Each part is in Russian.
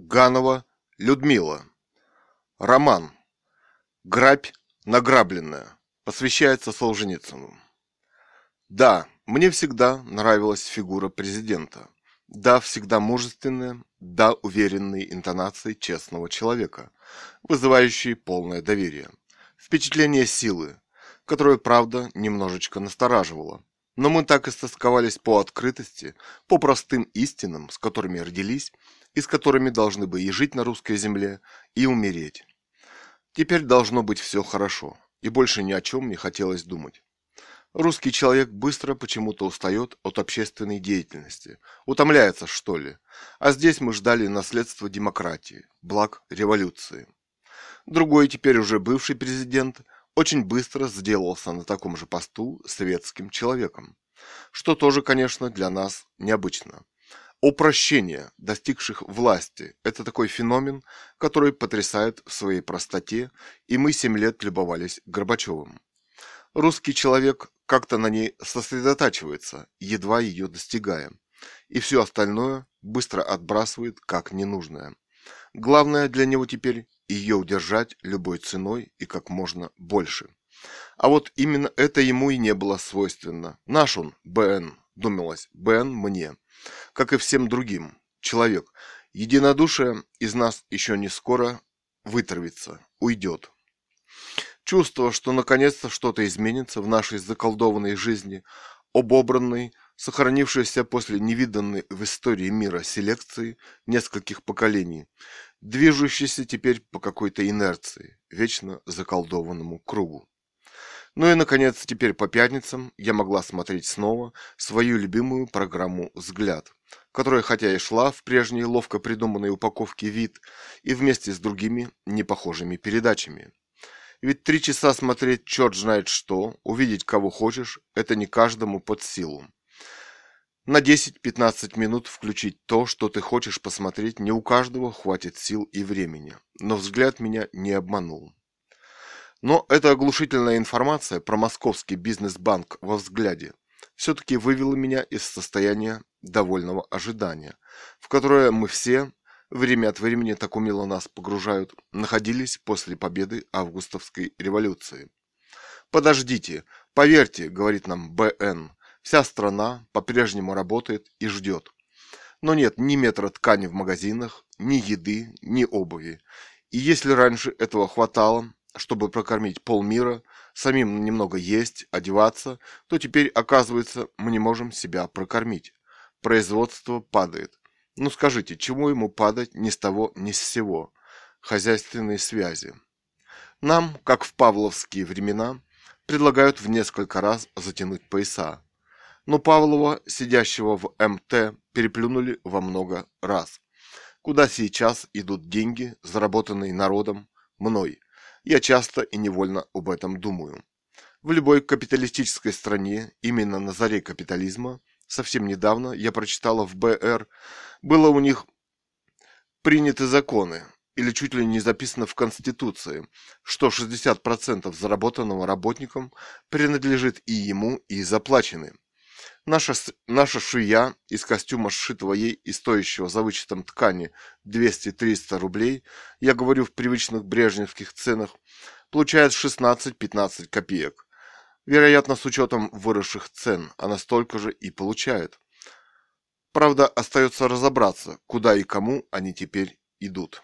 Ганова Людмила. Роман. Грабь награбленная. Посвящается Солженицыну. Да, мне всегда нравилась фигура президента. Да, всегда мужественная, да, уверенные интонации честного человека, вызывающие полное доверие. Впечатление силы, которое, правда, немножечко настораживало. Но мы так истосковались по открытости, по простым истинам, с которыми родились, и с которыми должны бы и жить на русской земле, и умереть. Теперь должно быть все хорошо, и больше ни о чем не хотелось думать. Русский человек быстро почему-то устает от общественной деятельности, утомляется, что ли. А здесь мы ждали наследства демократии, благ революции. Другой, теперь уже бывший президент, очень быстро сделался на таком же посту светским человеком, что тоже, конечно, для нас необычно. Упрощение достигших власти – это такой феномен, который потрясает в своей простоте, и мы семь лет любовались Горбачевым. Русский человек как-то на ней сосредотачивается, едва ее достигая, и все остальное быстро отбрасывает как ненужное. Главное для него теперь ее удержать любой ценой и как можно больше. А вот именно это ему и не было свойственно. Наш он, БН, думалось, БН мне – как и всем другим, человек. Единодушие из нас еще не скоро вытравится, уйдет. Чувство, что наконец-то что-то изменится в нашей заколдованной жизни, обобранной, сохранившейся после невиданной в истории мира селекции нескольких поколений, движущейся теперь по какой-то инерции, вечно заколдованному кругу. Ну и, наконец, теперь по пятницам я могла смотреть снова свою любимую программу «Взгляд», которая хотя и шла в прежней ловко придуманной упаковке вид и вместе с другими непохожими передачами. Ведь три часа смотреть черт знает что, увидеть кого хочешь, это не каждому под силу. На 10-15 минут включить то, что ты хочешь посмотреть, не у каждого хватит сил и времени. Но взгляд меня не обманул. Но эта оглушительная информация про московский бизнес-банк во взгляде все-таки вывела меня из состояния довольного ожидания, в которое мы все, время от времени так умело нас погружают, находились после победы августовской революции. «Подождите, поверьте», — говорит нам БН, — «вся страна по-прежнему работает и ждет». Но нет ни метра ткани в магазинах, ни еды, ни обуви. И если раньше этого хватало, чтобы прокормить полмира, самим немного есть, одеваться, то теперь, оказывается, мы не можем себя прокормить. Производство падает. Ну скажите, чему ему падать ни с того, ни с сего? Хозяйственные связи. Нам, как в павловские времена, предлагают в несколько раз затянуть пояса. Но Павлова, сидящего в МТ, переплюнули во много раз. Куда сейчас идут деньги, заработанные народом, мной – я часто и невольно об этом думаю. В любой капиталистической стране, именно на заре капитализма, совсем недавно я прочитала в БР, было у них приняты законы, или чуть ли не записано в Конституции, что 60% заработанного работникам принадлежит и ему, и заплачены. Наша, наша швея из костюма, сшитого ей и стоящего за вычетом ткани 200-300 рублей, я говорю в привычных брежневских ценах, получает 16-15 копеек. Вероятно, с учетом выросших цен, она столько же и получает. Правда, остается разобраться, куда и кому они теперь идут.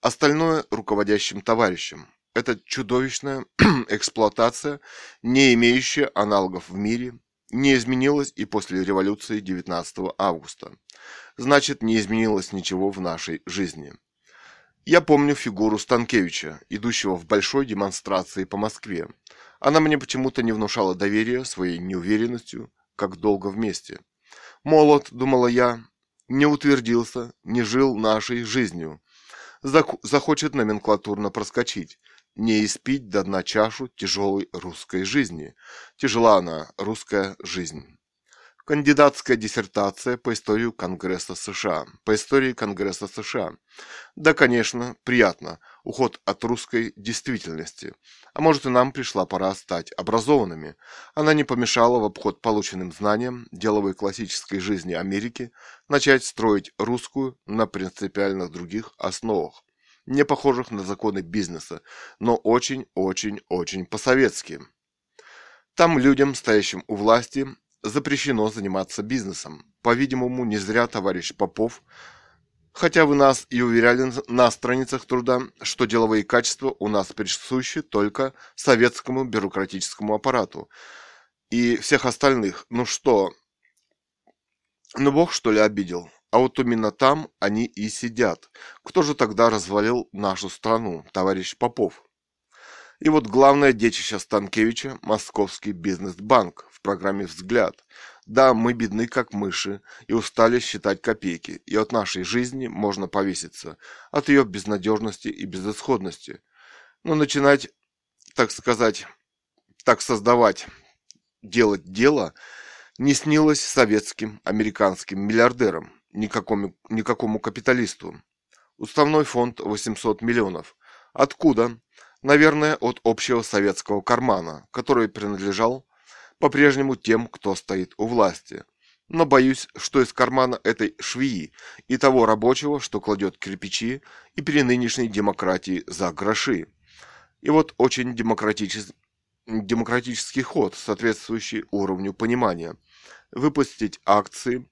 Остальное руководящим товарищам. Это чудовищная эксплуатация, не имеющая аналогов в мире, не изменилось и после революции 19 августа. Значит, не изменилось ничего в нашей жизни. Я помню фигуру Станкевича, идущего в большой демонстрации по Москве. Она мне почему-то не внушала доверия своей неуверенностью, как долго вместе. Молод, думала я, не утвердился, не жил нашей жизнью. Захочет номенклатурно проскочить, не испить до дна чашу тяжелой русской жизни. Тяжела она, русская жизнь. Кандидатская диссертация по истории Конгресса США. По истории Конгресса США. Да, конечно, приятно. уход от русской действительности. А может и нам пришла пора стать образованными. Она не помешала в обход полученным знаниям деловой классической жизни Америки начать строить русскую на принципиально других основах, не похожих на законы бизнеса, но очень-очень-очень по-советски. Там людям, стоящим у власти, запрещено заниматься бизнесом. По-видимому, не зря товарищ Попов Хотя вы нас и уверяли на страницах труда, что деловые качества у нас присущи только советскому бюрократическому аппарату. И всех остальных, ну что, ну бог что ли обидел? А вот именно там они и сидят. Кто же тогда развалил нашу страну, товарищ Попов? И вот главное детище Станкевича – Московский бизнес-банк в программе «Взгляд». Да, мы бедны, как мыши, и устали считать копейки, и от нашей жизни можно повеситься, от ее безнадежности и безысходности. Но начинать, так сказать, так создавать, делать дело не снилось советским, американским миллиардерам, никакому, никакому капиталисту. Уставной фонд 800 миллионов. Откуда? Наверное, от общего советского кармана, который принадлежал по-прежнему тем, кто стоит у власти. Но боюсь, что из кармана этой швеи и того рабочего, что кладет кирпичи, и при нынешней демократии за гроши. И вот очень демократический демократический ход, соответствующий уровню понимания. Выпустить акции,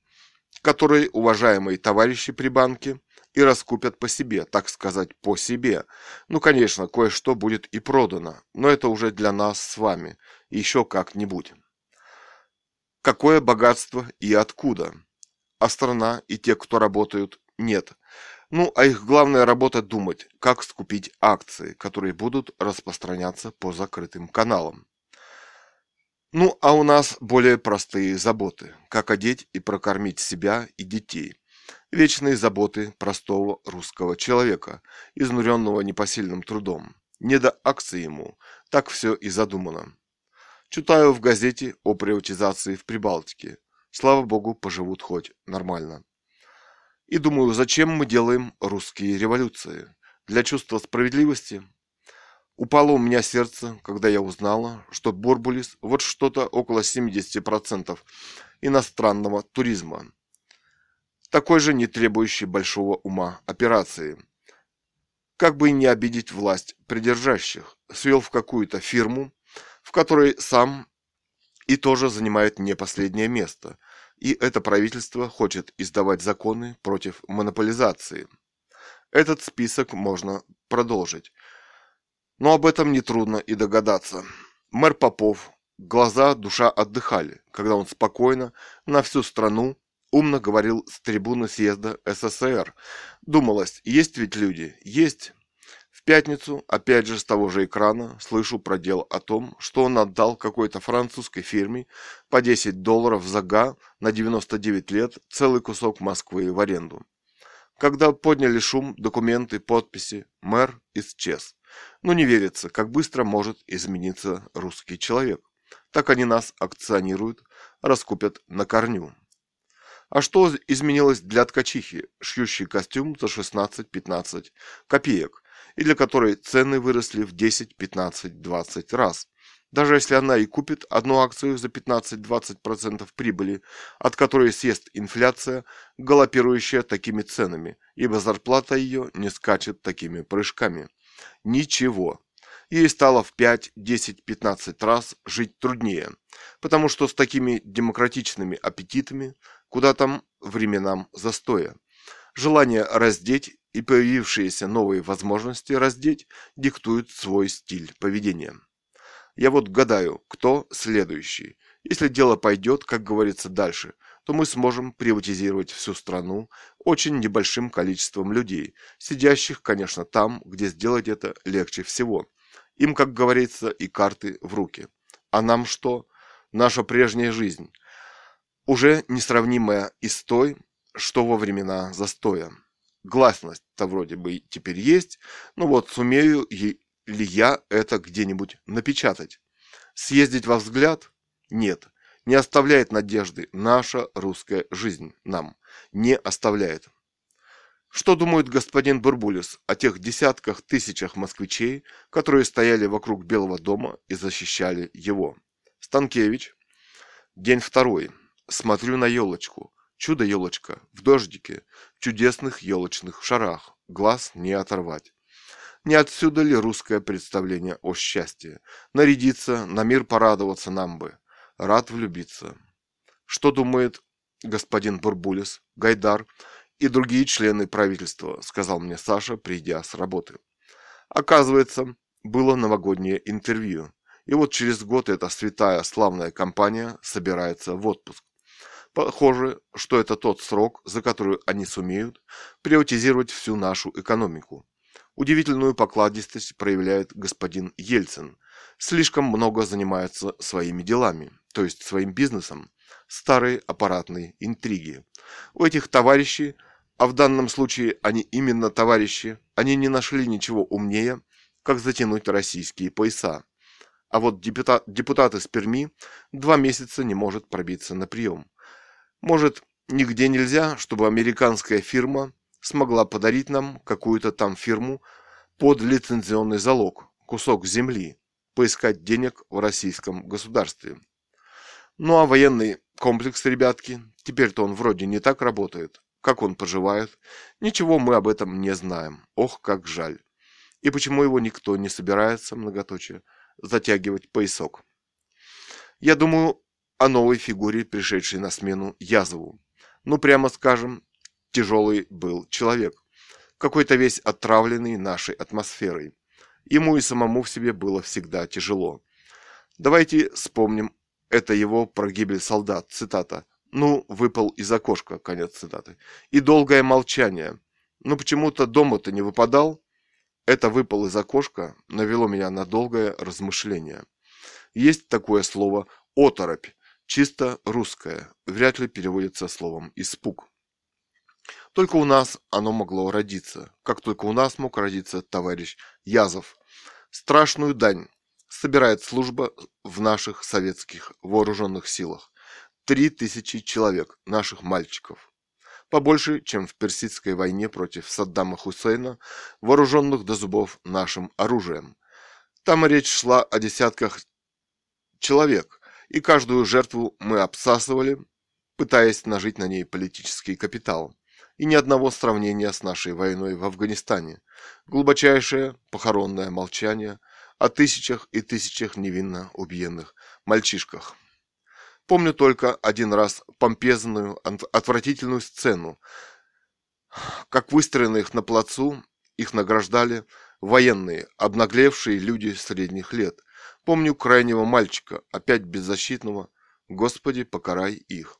которые уважаемые товарищи при банке и раскупят по себе, так сказать, по себе. Ну, конечно, кое-что будет и продано, но это уже для нас с вами, еще как-нибудь. Какое богатство и откуда? А страна и те, кто работают, нет. Ну, а их главная работа думать, как скупить акции, которые будут распространяться по закрытым каналам. Ну, а у нас более простые заботы, как одеть и прокормить себя и детей, Вечные заботы простого русского человека, изнуренного непосильным трудом. Не до акции ему, так все и задумано. Читаю в газете о приватизации в Прибалтике. Слава богу, поживут хоть нормально. И думаю, зачем мы делаем русские революции? Для чувства справедливости? Упало у меня сердце, когда я узнала, что Борбулис вот что-то около 70% иностранного туризма такой же не требующий большого ума операции. Как бы не обидеть власть придержащих, свел в какую-то фирму, в которой сам и тоже занимает не последнее место, и это правительство хочет издавать законы против монополизации. Этот список можно продолжить. Но об этом нетрудно и догадаться. Мэр Попов, глаза, душа отдыхали, когда он спокойно на всю страну Умно говорил с трибуны съезда СССР. Думалось, есть ведь люди? Есть. В пятницу, опять же с того же экрана, слышу про дело о том, что он отдал какой-то французской фирме по 10 долларов за га на 99 лет целый кусок Москвы в аренду. Когда подняли шум, документы, подписи, мэр исчез. Но не верится, как быстро может измениться русский человек. Так они нас акционируют, раскупят на корню. А что изменилось для ткачихи, шьющей костюм за 16-15 копеек, и для которой цены выросли в 10, 15, 20 раз? Даже если она и купит одну акцию за 15-20% прибыли, от которой съест инфляция, галопирующая такими ценами, ибо зарплата ее не скачет такими прыжками. Ничего. Ей стало в 5, 10, 15 раз жить труднее, потому что с такими демократичными аппетитами Куда там временам застоя? Желание раздеть и появившиеся новые возможности раздеть диктуют свой стиль поведения. Я вот гадаю, кто следующий. Если дело пойдет, как говорится, дальше, то мы сможем приватизировать всю страну очень небольшим количеством людей, сидящих, конечно, там, где сделать это легче всего. Им, как говорится, и карты в руки. А нам что? Наша прежняя жизнь – уже несравнимая и с той, что во времена застоя. Гласность-то вроде бы теперь есть, но вот сумею ли я это где-нибудь напечатать? Съездить во взгляд? Нет, не оставляет надежды наша русская жизнь нам, не оставляет. Что думает господин Бурбулис о тех десятках тысячах москвичей, которые стояли вокруг Белого дома и защищали его? Станкевич. День второй. Смотрю на елочку. Чудо-елочка. В дождике. В чудесных елочных шарах. Глаз не оторвать. Не отсюда ли русское представление о счастье? Нарядиться, на мир порадоваться нам бы. Рад влюбиться. Что думает господин Бурбулис, Гайдар и другие члены правительства, сказал мне Саша, придя с работы. Оказывается, было новогоднее интервью. И вот через год эта святая славная компания собирается в отпуск. Похоже, что это тот срок, за который они сумеют приватизировать всю нашу экономику. Удивительную покладистость проявляет господин Ельцин. Слишком много занимается своими делами, то есть своим бизнесом. Старые аппаратные интриги. У этих товарищей, а в данном случае они именно товарищи, они не нашли ничего умнее, как затянуть российские пояса. А вот депутат, депутат из Перми два месяца не может пробиться на прием. Может, нигде нельзя, чтобы американская фирма смогла подарить нам какую-то там фирму под лицензионный залог, кусок земли, поискать денег в российском государстве. Ну а военный комплекс, ребятки, теперь-то он вроде не так работает. Как он поживает? Ничего мы об этом не знаем. Ох, как жаль. И почему его никто не собирается, многоточие, затягивать поясок? Я думаю о новой фигуре, пришедшей на смену Язову. Ну, прямо скажем, тяжелый был человек. Какой-то весь отравленный нашей атмосферой. Ему и самому в себе было всегда тяжело. Давайте вспомним это его про гибель солдат, цитата. Ну, выпал из окошка, конец цитаты. И долгое молчание. Ну, почему-то дома-то не выпадал. Это выпал из окошка навело меня на долгое размышление. Есть такое слово «оторопь», чисто русское, вряд ли переводится словом «испуг». Только у нас оно могло родиться, как только у нас мог родиться товарищ Язов. Страшную дань собирает служба в наших советских вооруженных силах. Три тысячи человек, наших мальчиков. Побольше, чем в Персидской войне против Саддама Хусейна, вооруженных до зубов нашим оружием. Там речь шла о десятках человек, и каждую жертву мы обсасывали, пытаясь нажить на ней политический капитал. И ни одного сравнения с нашей войной в Афганистане. Глубочайшее похоронное молчание – о тысячах и тысячах невинно убиенных мальчишках. Помню только один раз помпезную, отвратительную сцену, как выстроенных на плацу их награждали военные, обнаглевшие люди средних лет. Помню крайнего мальчика, опять беззащитного, Господи, покарай их.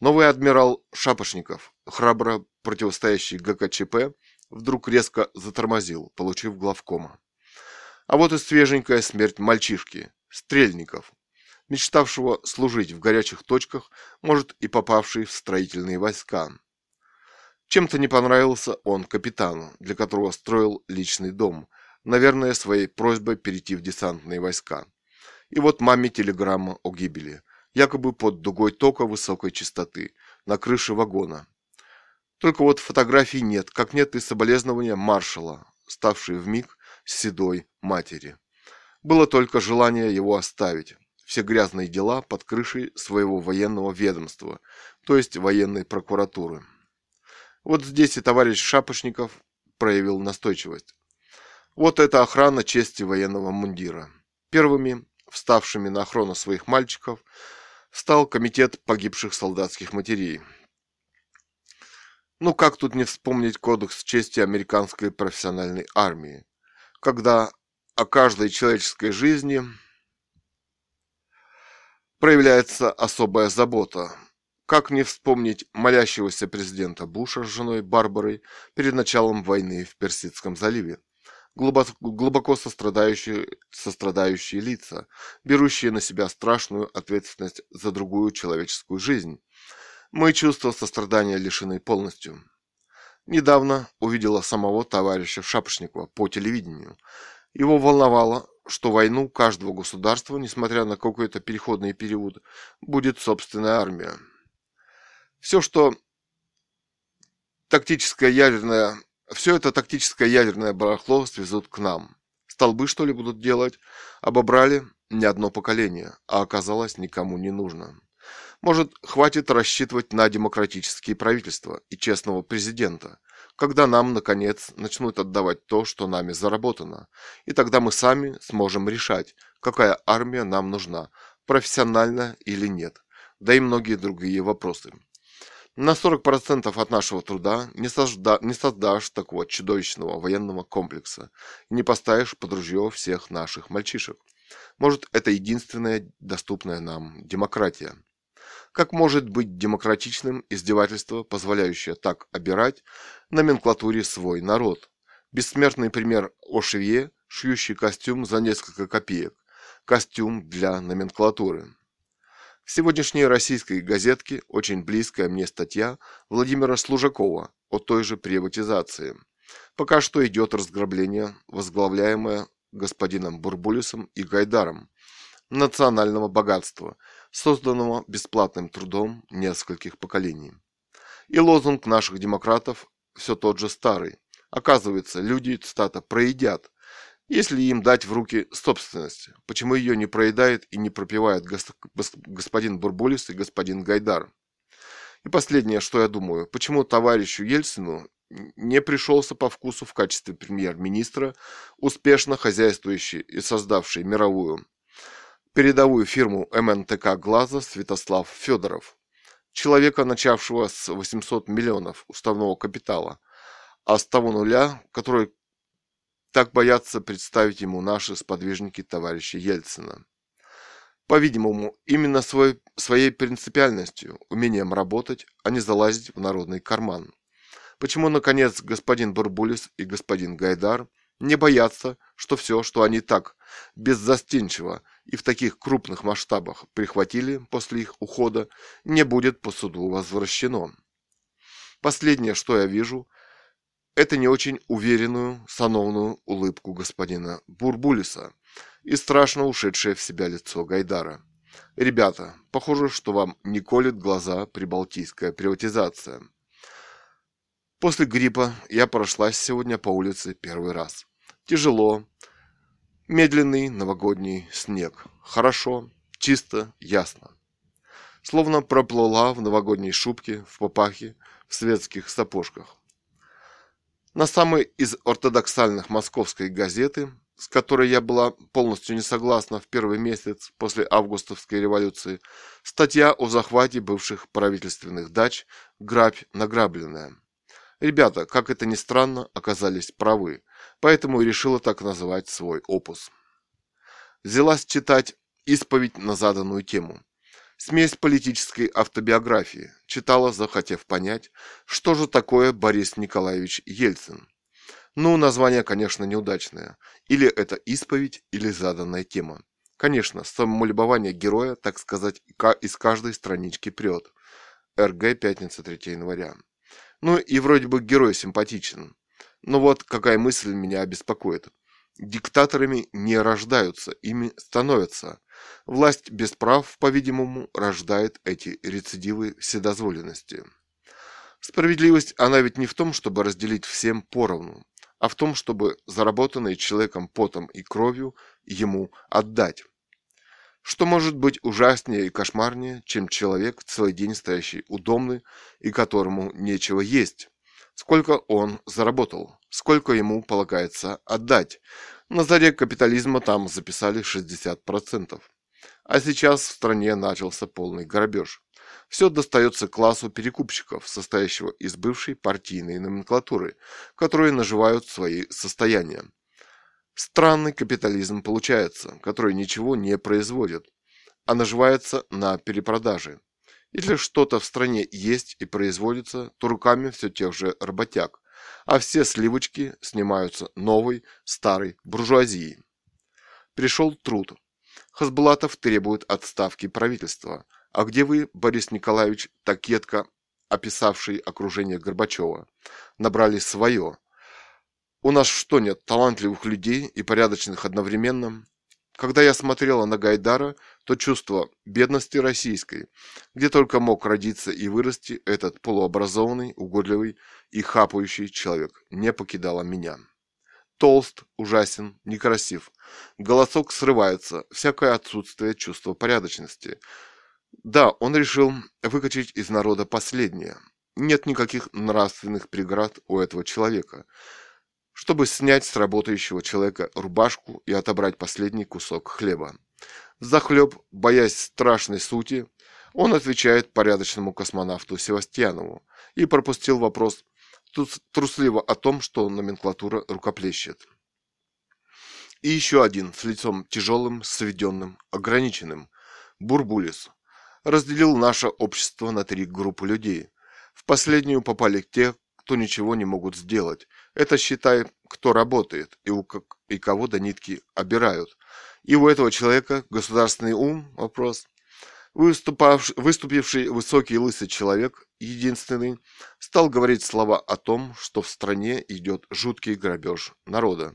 Новый адмирал Шапошников, храбро противостоящий ГКЧП, вдруг резко затормозил, получив главкома. А вот и свеженькая смерть мальчишки, стрельников, мечтавшего служить в горячих точках, может и попавший в строительные войска. Чем-то не понравился он капитану, для которого строил личный дом, наверное, своей просьбой перейти в десантные войска. И вот маме телеграмма о гибели, якобы под дугой тока высокой частоты, на крыше вагона. Только вот фотографий нет, как нет и соболезнования маршала, ставший в миг седой матери. Было только желание его оставить. Все грязные дела под крышей своего военного ведомства, то есть военной прокуратуры. Вот здесь и товарищ Шапошников проявил настойчивость. Вот это охрана чести военного мундира. Первыми, вставшими на охрану своих мальчиков, стал комитет погибших солдатских матерей. Ну как тут не вспомнить кодекс чести американской профессиональной армии? когда о каждой человеческой жизни проявляется особая забота. Как не вспомнить молящегося президента Буша с женой Барбарой перед началом войны в Персидском заливе? Глубоко, сострадающие, сострадающие лица, берущие на себя страшную ответственность за другую человеческую жизнь. Мои чувства сострадания лишены полностью. Недавно увидела самого товарища Шапошникова по телевидению. Его волновало, что войну каждого государства, несмотря на какой-то переходный период, будет собственная армия. Все, что тактическое ядерное, все это тактическое ядерное барахло свезут к нам. Столбы, что ли, будут делать? Обобрали не одно поколение, а оказалось никому не нужно. Может, хватит рассчитывать на демократические правительства и честного президента, когда нам, наконец, начнут отдавать то, что нами заработано, и тогда мы сами сможем решать, какая армия нам нужна, профессиональная или нет, да и многие другие вопросы. На 40% от нашего труда не, созда, не создашь такого чудовищного военного комплекса и не поставишь под ружье всех наших мальчишек. Может, это единственная доступная нам демократия. Как может быть демократичным издевательство, позволяющее так обирать номенклатуре свой народ? Бессмертный пример о швее, шьющий костюм за несколько копеек. Костюм для номенклатуры. В сегодняшней российской газетке очень близкая мне статья Владимира Служакова о той же приватизации. Пока что идет разграбление, возглавляемое господином Бурбулисом и Гайдаром, национального богатства, созданного бесплатным трудом нескольких поколений. И лозунг наших демократов все тот же старый. Оказывается, люди, цитата, проедят, если им дать в руки собственность, почему ее не проедает и не пропивает господин Бурбулис и господин Гайдар? И последнее, что я думаю, почему товарищу Ельцину не пришелся по вкусу в качестве премьер-министра, успешно хозяйствующий и создавший мировую передовую фирму МНТК «Глаза» Святослав Федоров, человека, начавшего с 800 миллионов уставного капитала, а с того нуля, который так боятся представить ему наши сподвижники товарища Ельцина. По-видимому, именно свой, своей принципиальностью, умением работать, а не залазить в народный карман. Почему, наконец, господин Бурбулис и господин Гайдар не боятся, что все, что они так беззастенчиво и в таких крупных масштабах прихватили после их ухода, не будет по суду возвращено? Последнее, что я вижу – это не очень уверенную, сановную улыбку господина Бурбулиса и страшно ушедшее в себя лицо Гайдара. Ребята, похоже, что вам не колет глаза прибалтийская приватизация. После гриппа я прошлась сегодня по улице первый раз. Тяжело. Медленный новогодний снег. Хорошо, чисто, ясно. Словно проплыла в новогодней шубке, в попахе, в светских сапожках. На самой из ортодоксальных московской газеты, с которой я была полностью не согласна в первый месяц после августовской революции, статья о захвате бывших правительственных дач «Грабь награбленная». Ребята, как это ни странно, оказались правы, поэтому и решила так называть свой опус. Взялась читать исповедь на заданную тему. Смесь политической автобиографии. Читала, захотев понять, что же такое Борис Николаевич Ельцин. Ну, название, конечно, неудачное. Или это исповедь, или заданная тема. Конечно, самолюбование героя, так сказать, из каждой странички прет. РГ, пятница, 3 января. Ну и вроде бы герой симпатичен. Но вот какая мысль меня беспокоит. Диктаторами не рождаются, ими становятся. Власть без прав, по-видимому, рождает эти рецидивы вседозволенности. Справедливость, она ведь не в том, чтобы разделить всем поровну, а в том, чтобы заработанные человеком потом и кровью ему отдать. Что может быть ужаснее и кошмарнее, чем человек, целый день стоящий удобный и которому нечего есть? Сколько он заработал? Сколько ему полагается отдать? На заре капитализма там записали 60%. А сейчас в стране начался полный грабеж. Все достается классу перекупщиков, состоящего из бывшей партийной номенклатуры, которые наживают свои состояния. Странный капитализм получается, который ничего не производит, а наживается на перепродаже. Если что-то в стране есть и производится, то руками все тех же работяг, а все сливочки снимаются новой, старой буржуазией. Пришел труд. Хасбулатов требует отставки правительства. А где вы, Борис Николаевич, так описавший окружение Горбачева? Набрали свое. У нас что нет, талантливых людей и порядочных одновременно? Когда я смотрела на Гайдара, то чувство бедности российской, где только мог родиться и вырасти этот полуобразованный, угодливый и хапающий человек, не покидало меня. Толст, ужасен, некрасив. Голосок срывается, всякое отсутствие чувства порядочности. Да, он решил выкачать из народа последнее. Нет никаких нравственных преград у этого человека чтобы снять с работающего человека рубашку и отобрать последний кусок хлеба. Захлеб, боясь страшной сути, он отвечает порядочному космонавту Севастьянову и пропустил вопрос трусливо о том, что номенклатура рукоплещет. И еще один с лицом тяжелым, сведенным, ограниченным, Бурбулис, разделил наше общество на три группы людей. В последнюю попали те, кто ничего не могут сделать. Это, считай, кто работает и, у, и кого до нитки обирают. И у этого человека государственный ум – вопрос. выступивший высокий лысый человек, единственный, стал говорить слова о том, что в стране идет жуткий грабеж народа.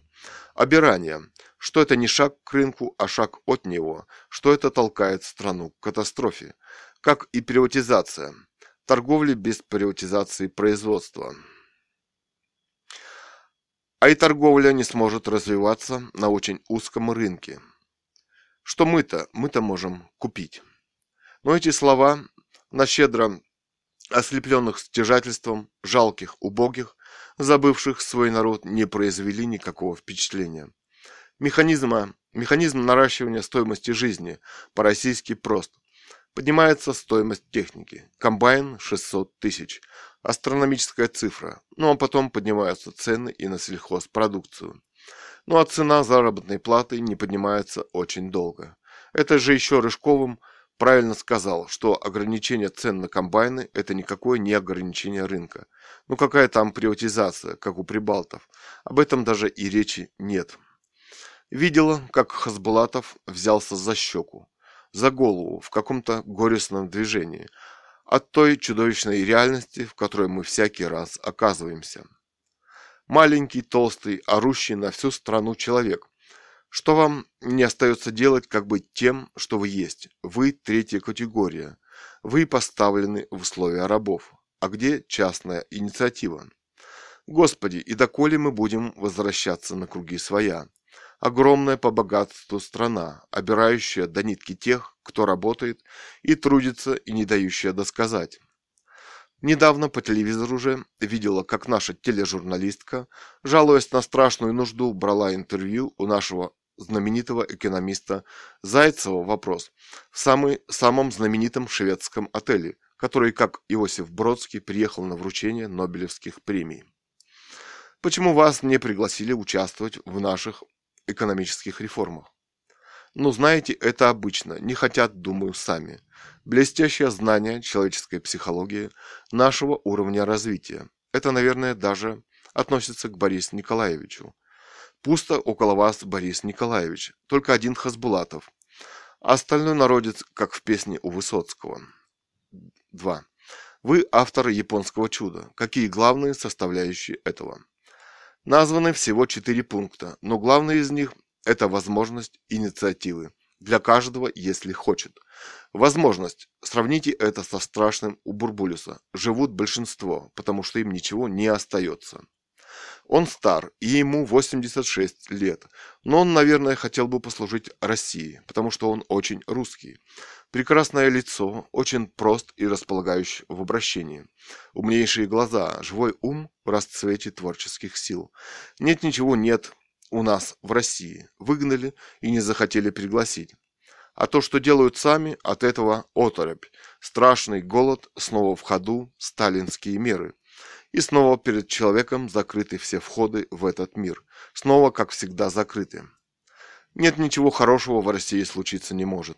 Обирание, что это не шаг к рынку, а шаг от него, что это толкает страну к катастрофе, как и приватизация – торговли без приватизации производства. А и торговля не сможет развиваться на очень узком рынке. Что мы-то, мы-то можем купить. Но эти слова на щедро ослепленных стяжательством, жалких, убогих, забывших свой народ, не произвели никакого впечатления. Механизма, механизм наращивания стоимости жизни по-российски прост. Поднимается стоимость техники. Комбайн 600 тысяч. Астрономическая цифра. Ну а потом поднимаются цены и на сельхозпродукцию. Ну а цена заработной платы не поднимается очень долго. Это же еще Рыжковым правильно сказал, что ограничение цен на комбайны – это никакое не ограничение рынка. Ну какая там приватизация, как у прибалтов. Об этом даже и речи нет. Видела, как Хасбулатов взялся за щеку за голову в каком-то горестном движении от той чудовищной реальности, в которой мы всякий раз оказываемся. Маленький, толстый, орущий на всю страну человек. Что вам не остается делать, как быть тем, что вы есть? Вы третья категория. Вы поставлены в условия рабов. А где частная инициатива? Господи, и доколе мы будем возвращаться на круги своя? Огромная по богатству страна, обирающая до нитки тех, кто работает и трудится и не дающая досказать. Недавно по телевизору уже видела, как наша тележурналистка, жалуясь на страшную нужду, брала интервью у нашего знаменитого экономиста Зайцева вопрос в самый, самом знаменитом шведском отеле, который, как Иосиф Бродский, приехал на вручение Нобелевских премий. Почему вас не пригласили участвовать в наших экономических реформах. Но знаете, это обычно, не хотят, думаю, сами. Блестящее знание человеческой психологии нашего уровня развития. Это, наверное, даже относится к Борису Николаевичу. Пусто около вас, Борис Николаевич, только один Хасбулатов. Остальной народец, как в песне у Высоцкого. 2. Вы автор японского чуда. Какие главные составляющие этого? Названы всего четыре пункта, но главный из них – это возможность инициативы. Для каждого, если хочет. Возможность. Сравните это со страшным у Бурбулюса. Живут большинство, потому что им ничего не остается. Он стар, и ему 86 лет, но он, наверное, хотел бы послужить России, потому что он очень русский. Прекрасное лицо, очень прост и располагающий в обращении. Умнейшие глаза, живой ум в расцвете творческих сил. Нет ничего нет у нас в России. Выгнали и не захотели пригласить. А то, что делают сами, от этого оторопь. Страшный голод, снова в ходу, сталинские меры. И снова перед человеком закрыты все входы в этот мир. Снова, как всегда, закрыты. Нет ничего хорошего в России случиться не может.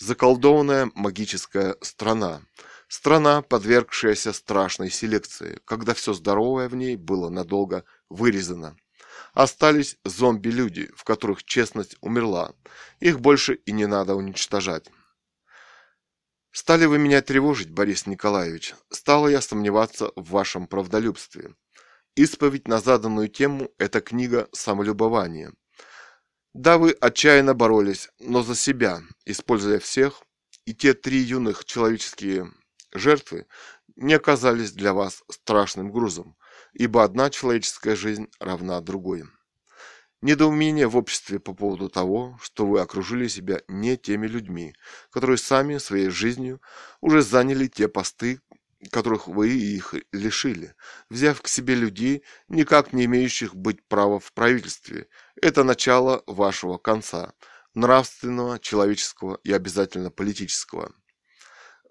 Заколдованная магическая страна. Страна, подвергшаяся страшной селекции, когда все здоровое в ней было надолго вырезано. Остались зомби-люди, в которых честность умерла. Их больше и не надо уничтожать. Стали вы меня тревожить, Борис Николаевич. Стала я сомневаться в вашем правдолюбстве. Исповедь на заданную тему – это книга самолюбования. Да, вы отчаянно боролись, но за себя, используя всех, и те три юных человеческие жертвы не оказались для вас страшным грузом, ибо одна человеческая жизнь равна другой. Недоумение в обществе по поводу того, что вы окружили себя не теми людьми, которые сами своей жизнью уже заняли те посты, которых вы их лишили, взяв к себе людей, никак не имеющих быть права в правительстве. Это начало вашего конца, нравственного, человеческого и обязательно политического.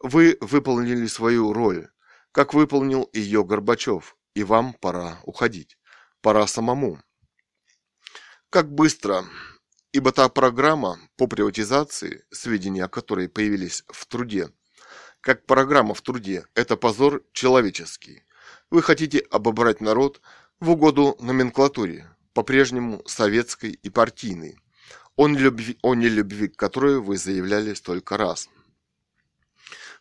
Вы выполнили свою роль, как выполнил ее Горбачев, и вам пора уходить. Пора самому. Как быстро, ибо та программа по приватизации, сведения о которой появились в труде, как программа в труде, это позор человеческий. Вы хотите обобрать народ в угоду номенклатуре, по-прежнему советской и партийной, о нелюбви, о нелюбви которой вы заявляли столько раз.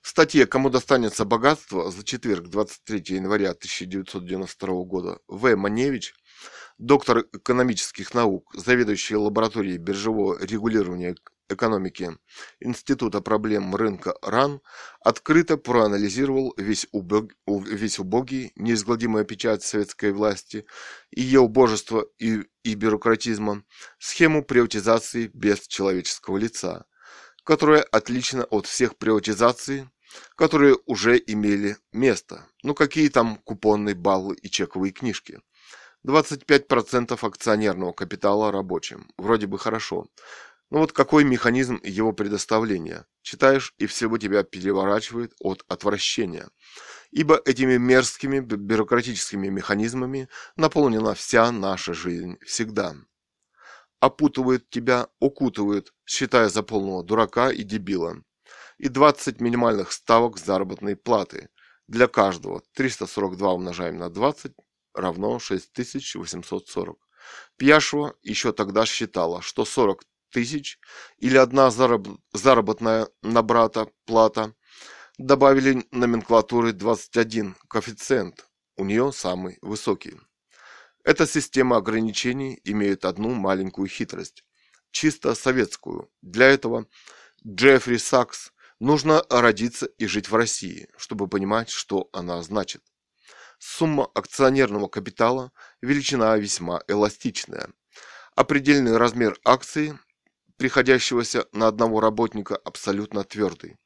В статье «Кому достанется богатство» за четверг, 23 января 1992 года В. Маневич, доктор экономических наук, заведующий лабораторией биржевого регулирования экономики Института проблем рынка РАН открыто проанализировал весь, убог, весь убогий, неизгладимая печать советской власти, ее убожество и, и бюрократизма, схему приватизации без человеческого лица, которая отлична от всех приватизаций, которые уже имели место. Ну какие там купонные баллы и чековые книжки? 25% акционерного капитала рабочим. Вроде бы хорошо. Ну вот какой механизм его предоставления? Читаешь, и всего тебя переворачивает от отвращения. Ибо этими мерзкими бюрократическими механизмами наполнена вся наша жизнь всегда. Опутывает тебя, укутывает, считая за полного дурака и дебила. И 20 минимальных ставок заработной платы. Для каждого 342 умножаем на 20 равно 6840. Пьяшева еще тогда считала, что 40 тысяч или одна зараб заработная на брата плата. Добавили номенклатуры 21 коэффициент, у нее самый высокий. Эта система ограничений имеет одну маленькую хитрость, чисто советскую. Для этого Джеффри Сакс нужно родиться и жить в России, чтобы понимать, что она значит. Сумма акционерного капитала – величина весьма эластичная. Определенный размер акции приходящегося на одного работника абсолютно твердый.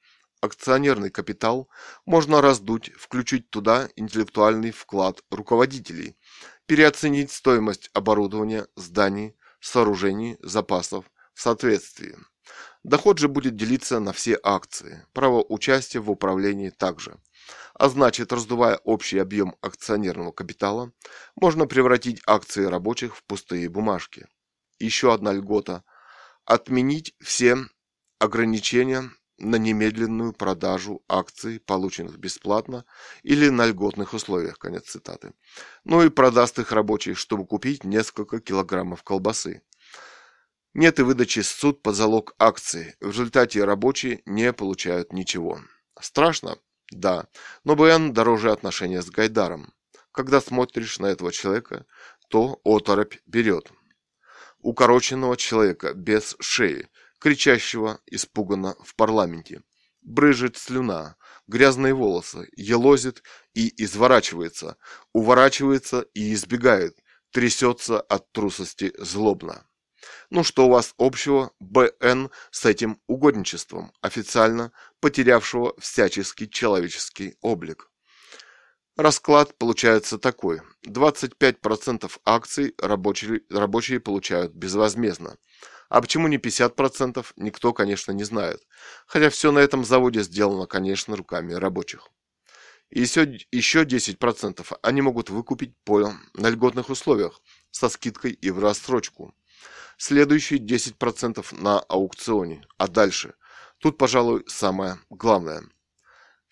Акционерный капитал можно раздуть, включить туда интеллектуальный вклад руководителей, переоценить стоимость оборудования, зданий, сооружений, запасов в соответствии. Доход же будет делиться на все акции, право участия в управлении также. А значит, раздувая общий объем акционерного капитала, можно превратить акции рабочих в пустые бумажки. Еще одна льгота отменить все ограничения на немедленную продажу акций, полученных бесплатно или на льготных условиях, конец цитаты. Ну и продаст их рабочий, чтобы купить несколько килограммов колбасы. Нет и выдачи суд под залог акций. В результате рабочие не получают ничего. Страшно? Да. Но БН дороже отношения с Гайдаром. Когда смотришь на этого человека, то оторопь берет укороченного человека без шеи, кричащего испуганно в парламенте. Брыжет слюна, грязные волосы, елозит и изворачивается, уворачивается и избегает, трясется от трусости злобно. Ну что у вас общего БН с этим угодничеством, официально потерявшего всяческий человеческий облик? Расклад получается такой. 25% акций рабочие, рабочие получают безвозмездно. А почему не 50%, никто, конечно, не знает. Хотя все на этом заводе сделано, конечно, руками рабочих. И еще, еще 10% они могут выкупить по на льготных условиях, со скидкой и в рассрочку. Следующие 10% на аукционе. А дальше? Тут, пожалуй, самое главное –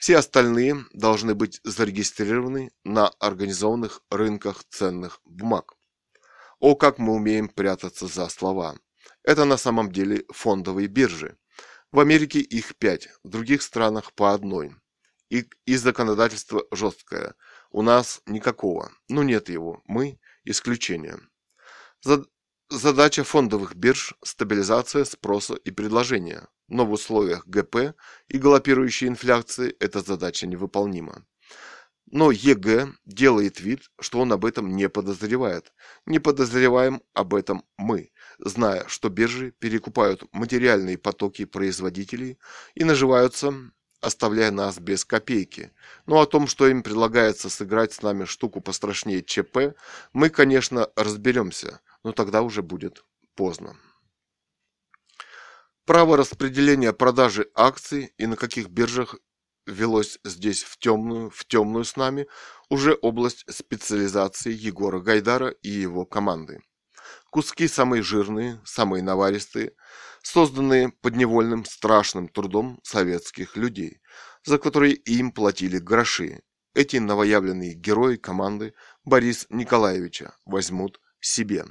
все остальные должны быть зарегистрированы на организованных рынках ценных бумаг. О, как мы умеем прятаться за слова. Это на самом деле фондовые биржи. В Америке их пять, в других странах по одной. И, и законодательство жесткое. У нас никакого. Ну нет его. Мы исключение. Задача фондовых бирж – стабилизация спроса и предложения. Но в условиях ГП и галопирующей инфляции эта задача невыполнима. Но ЕГЭ делает вид, что он об этом не подозревает. Не подозреваем об этом мы, зная, что биржи перекупают материальные потоки производителей и наживаются, оставляя нас без копейки. Но о том, что им предлагается сыграть с нами штуку пострашнее ЧП, мы, конечно, разберемся, но тогда уже будет поздно. Право распределения продажи акций и на каких биржах велось здесь в темную, в темную с нами, уже область специализации Егора Гайдара и его команды. Куски самые жирные, самые наваристые, созданные подневольным страшным трудом советских людей, за которые им платили гроши. Эти новоявленные герои команды Борис Николаевича возьмут себе.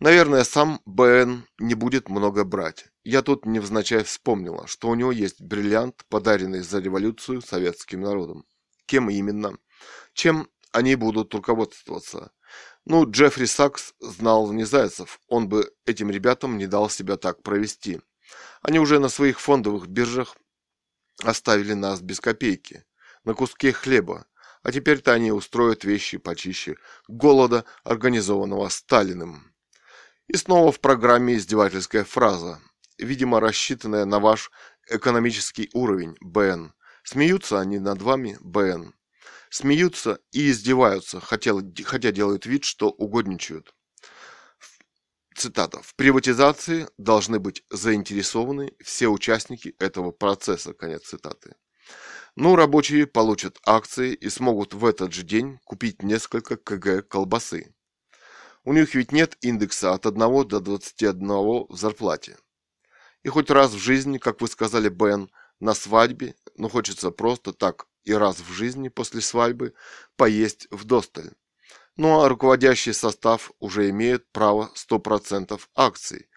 Наверное, сам БН не будет много брать. Я тут невзначай вспомнила, что у него есть бриллиант, подаренный за революцию советским народом. Кем именно? Чем они будут руководствоваться? Ну, Джеффри Сакс знал не Зайцев, он бы этим ребятам не дал себя так провести. Они уже на своих фондовых биржах оставили нас без копейки, на куске хлеба, а теперь-то они устроят вещи почище голода, организованного Сталиным. И снова в программе издевательская фраза, видимо рассчитанная на ваш экономический уровень, БН. Смеются они над вами, БН. Смеются и издеваются, хотя, хотя делают вид, что угодничают. Цитата. В приватизации должны быть заинтересованы все участники этого процесса. Конец цитаты. Ну, рабочие получат акции и смогут в этот же день купить несколько кг колбасы. У них ведь нет индекса от 1 до 21 в зарплате. И хоть раз в жизни, как вы сказали, Бен, на свадьбе, но хочется просто так и раз в жизни после свадьбы поесть в досталь. Ну а руководящий состав уже имеет право 100% акций.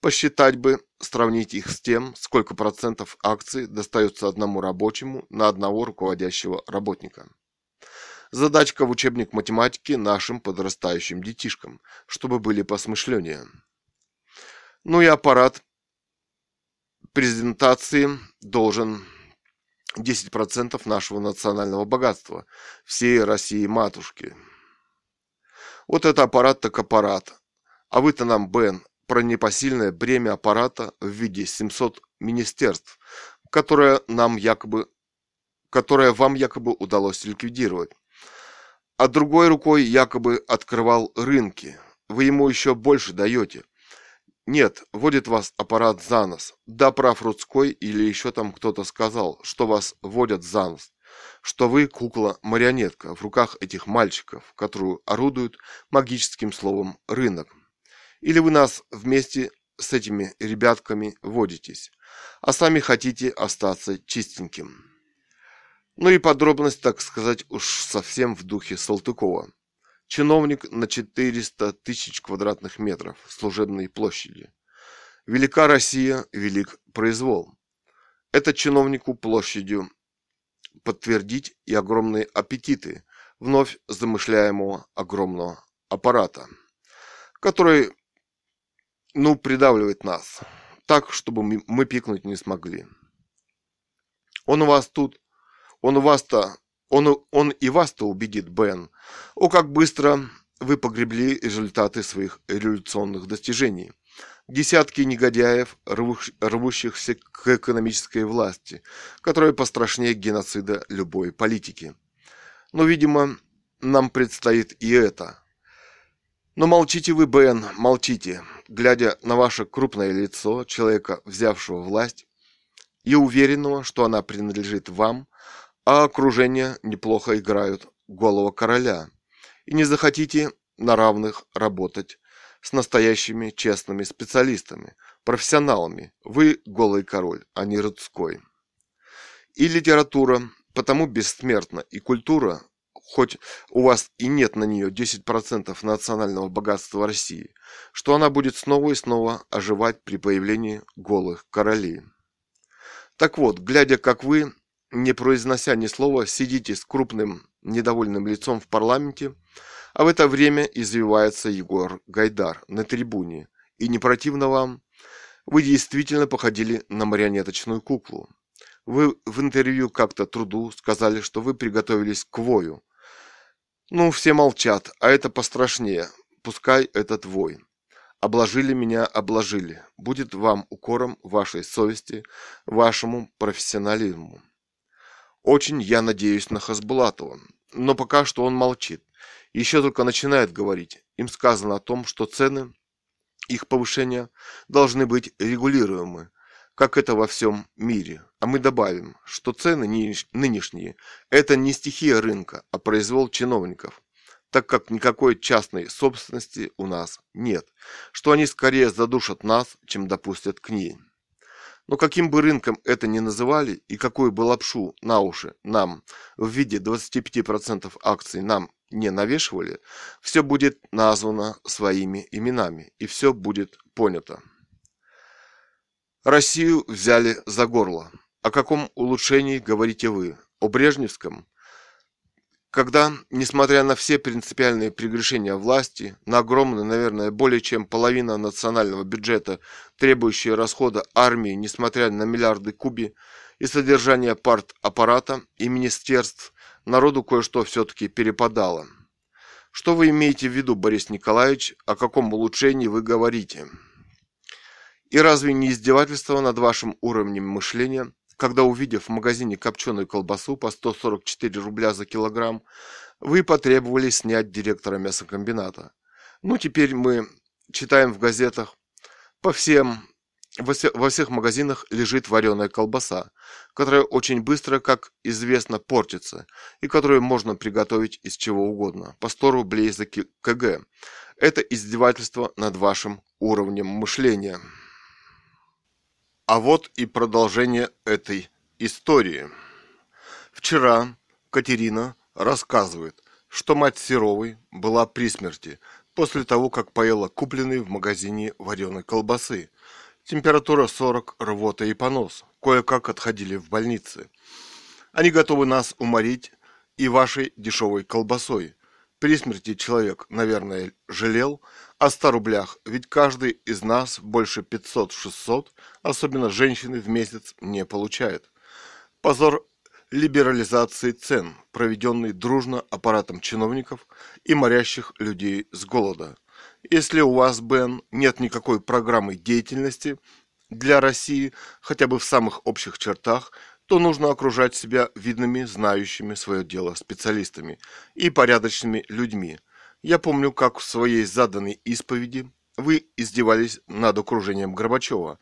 Посчитать бы, сравнить их с тем, сколько процентов акций достается одному рабочему на одного руководящего работника. Задачка в учебник математики нашим подрастающим детишкам, чтобы были посмышленнее. Ну и аппарат презентации должен 10% нашего национального богатства, всей России матушки. Вот это аппарат так аппарат. А вы-то нам, Бен, про непосильное бремя аппарата в виде 700 министерств, которое нам якобы которое вам якобы удалось ликвидировать а другой рукой якобы открывал рынки. Вы ему еще больше даете. Нет, водит вас аппарат за нос. Да, прав Рудской или еще там кто-то сказал, что вас водят за нос. Что вы кукла-марионетка в руках этих мальчиков, которую орудуют магическим словом «рынок». Или вы нас вместе с этими ребятками водитесь, а сами хотите остаться чистеньким. Ну и подробность, так сказать, уж совсем в духе Салтыкова. Чиновник на 400 тысяч квадратных метров служебной площади. Велика Россия, велик произвол. Это чиновнику площадью подтвердить и огромные аппетиты вновь замышляемого огромного аппарата, который, ну, придавливает нас так, чтобы мы пикнуть не смогли. Он у вас тут он вас-то, он, он и вас-то убедит, Бен. О, как быстро вы погребли результаты своих революционных достижений. Десятки негодяев, рвущихся к экономической власти, которая пострашнее геноцида любой политики. Но, видимо, нам предстоит и это. Но молчите вы, Бен, молчите, глядя на ваше крупное лицо человека, взявшего власть, и уверенного, что она принадлежит вам, а окружение неплохо играют голого короля. И не захотите на равных работать с настоящими честными специалистами, профессионалами. Вы голый король, а не родской. И литература потому бессмертна, и культура, хоть у вас и нет на нее 10% национального богатства России, что она будет снова и снова оживать при появлении голых королей. Так вот, глядя, как вы не произнося ни слова, сидите с крупным недовольным лицом в парламенте, А в это время извивается Егор Гайдар на трибуне. И не противно вам? Вы действительно походили на марионеточную куклу. Вы в интервью как-то труду сказали, что вы приготовились к вою. Ну, все молчат, а это пострашнее. Пускай этот вой. Обложили меня, обложили. Будет вам укором вашей совести, вашему профессионализму. Очень я надеюсь на Хасбулатова, но пока что он молчит. Еще только начинает говорить. Им сказано о том, что цены, их повышения должны быть регулируемы, как это во всем мире. А мы добавим, что цены нынешние – это не стихия рынка, а произвол чиновников так как никакой частной собственности у нас нет, что они скорее задушат нас, чем допустят к ней. Но каким бы рынком это ни называли и какую бы лапшу на уши нам в виде 25% акций нам не навешивали, все будет названо своими именами и все будет понято. Россию взяли за горло. О каком улучшении говорите вы? О Брежневском? Когда, несмотря на все принципиальные прегрешения власти, на огромную, наверное, более чем половина национального бюджета, требующие расхода армии, несмотря на миллиарды куби, и содержание парт-аппарата и министерств, народу кое-что все-таки перепадало. Что вы имеете в виду, Борис Николаевич, о каком улучшении вы говорите? И разве не издевательство над вашим уровнем мышления – когда, увидев в магазине копченую колбасу по 144 рубля за килограмм, вы потребовали снять директора мясокомбината. Ну, теперь мы читаем в газетах, по всем, во всех магазинах лежит вареная колбаса, которая очень быстро, как известно, портится, и которую можно приготовить из чего угодно, по 100 рублей за кг. Это издевательство над вашим уровнем мышления. А вот и продолжение этой истории. Вчера Катерина рассказывает, что мать Серовой была при смерти после того, как поела купленной в магазине вареной колбасы. Температура 40, рвота и понос. Кое-как отходили в больнице. Они готовы нас уморить и вашей дешевой колбасой. При смерти человек, наверное, жалел о 100 рублях, ведь каждый из нас больше 500-600, особенно женщины, в месяц не получает. Позор либерализации цен, проведенный дружно аппаратом чиновников и морящих людей с голода. Если у вас, Бен, нет никакой программы деятельности для России, хотя бы в самых общих чертах, то нужно окружать себя видными, знающими свое дело специалистами и порядочными людьми. Я помню, как в своей заданной исповеди вы издевались над окружением Горбачева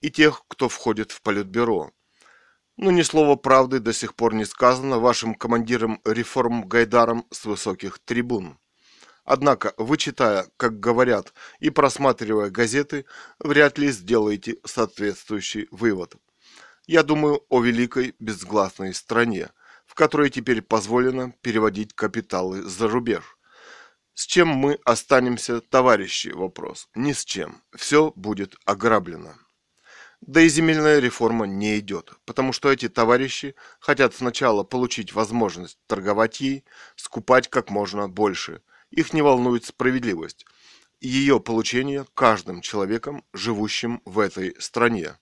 и тех, кто входит в Политбюро. Но ни слова правды до сих пор не сказано вашим командиром реформ Гайдаром с высоких трибун. Однако, вы читая, как говорят, и просматривая газеты, вряд ли сделаете соответствующий вывод – я думаю о великой безгласной стране, в которой теперь позволено переводить капиталы за рубеж. С чем мы останемся, товарищи, вопрос? Ни с чем. Все будет ограблено. Да и земельная реформа не идет, потому что эти товарищи хотят сначала получить возможность торговать ей, скупать как можно больше. Их не волнует справедливость. Ее получение каждым человеком, живущим в этой стране.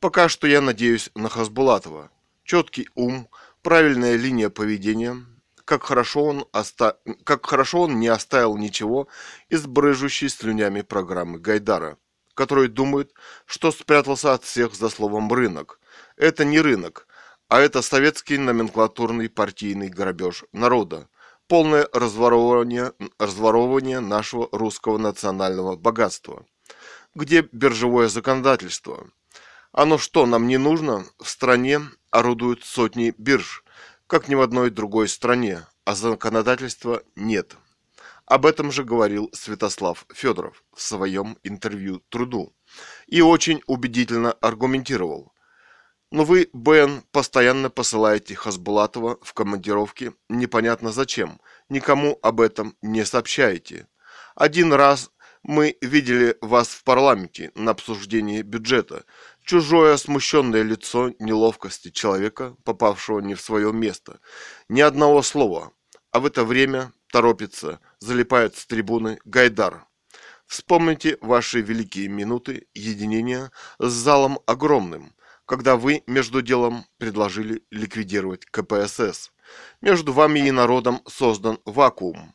Пока что я надеюсь на Хасбулатова. Четкий ум, правильная линия поведения, как хорошо он, оста... как хорошо он не оставил ничего из брыжущей слюнями программы Гайдара, который думает, что спрятался от всех за словом «рынок». Это не рынок, а это советский номенклатурный партийный грабеж народа, полное разворовывание, разворовывание нашего русского национального богатства. Где биржевое законодательство? Оно что, нам не нужно? В стране орудуют сотни бирж, как ни в одной другой стране, а законодательства нет. Об этом же говорил Святослав Федоров в своем интервью «Труду» и очень убедительно аргументировал. Но вы, Бен, постоянно посылаете Хасбулатова в командировки непонятно зачем, никому об этом не сообщаете. Один раз мы видели вас в парламенте на обсуждении бюджета. Чужое смущенное лицо неловкости человека, попавшего не в свое место. Ни одного слова. А в это время торопится, залипает с трибуны Гайдар. Вспомните ваши великие минуты единения с залом огромным, когда вы между делом предложили ликвидировать КПСС. Между вами и народом создан вакуум.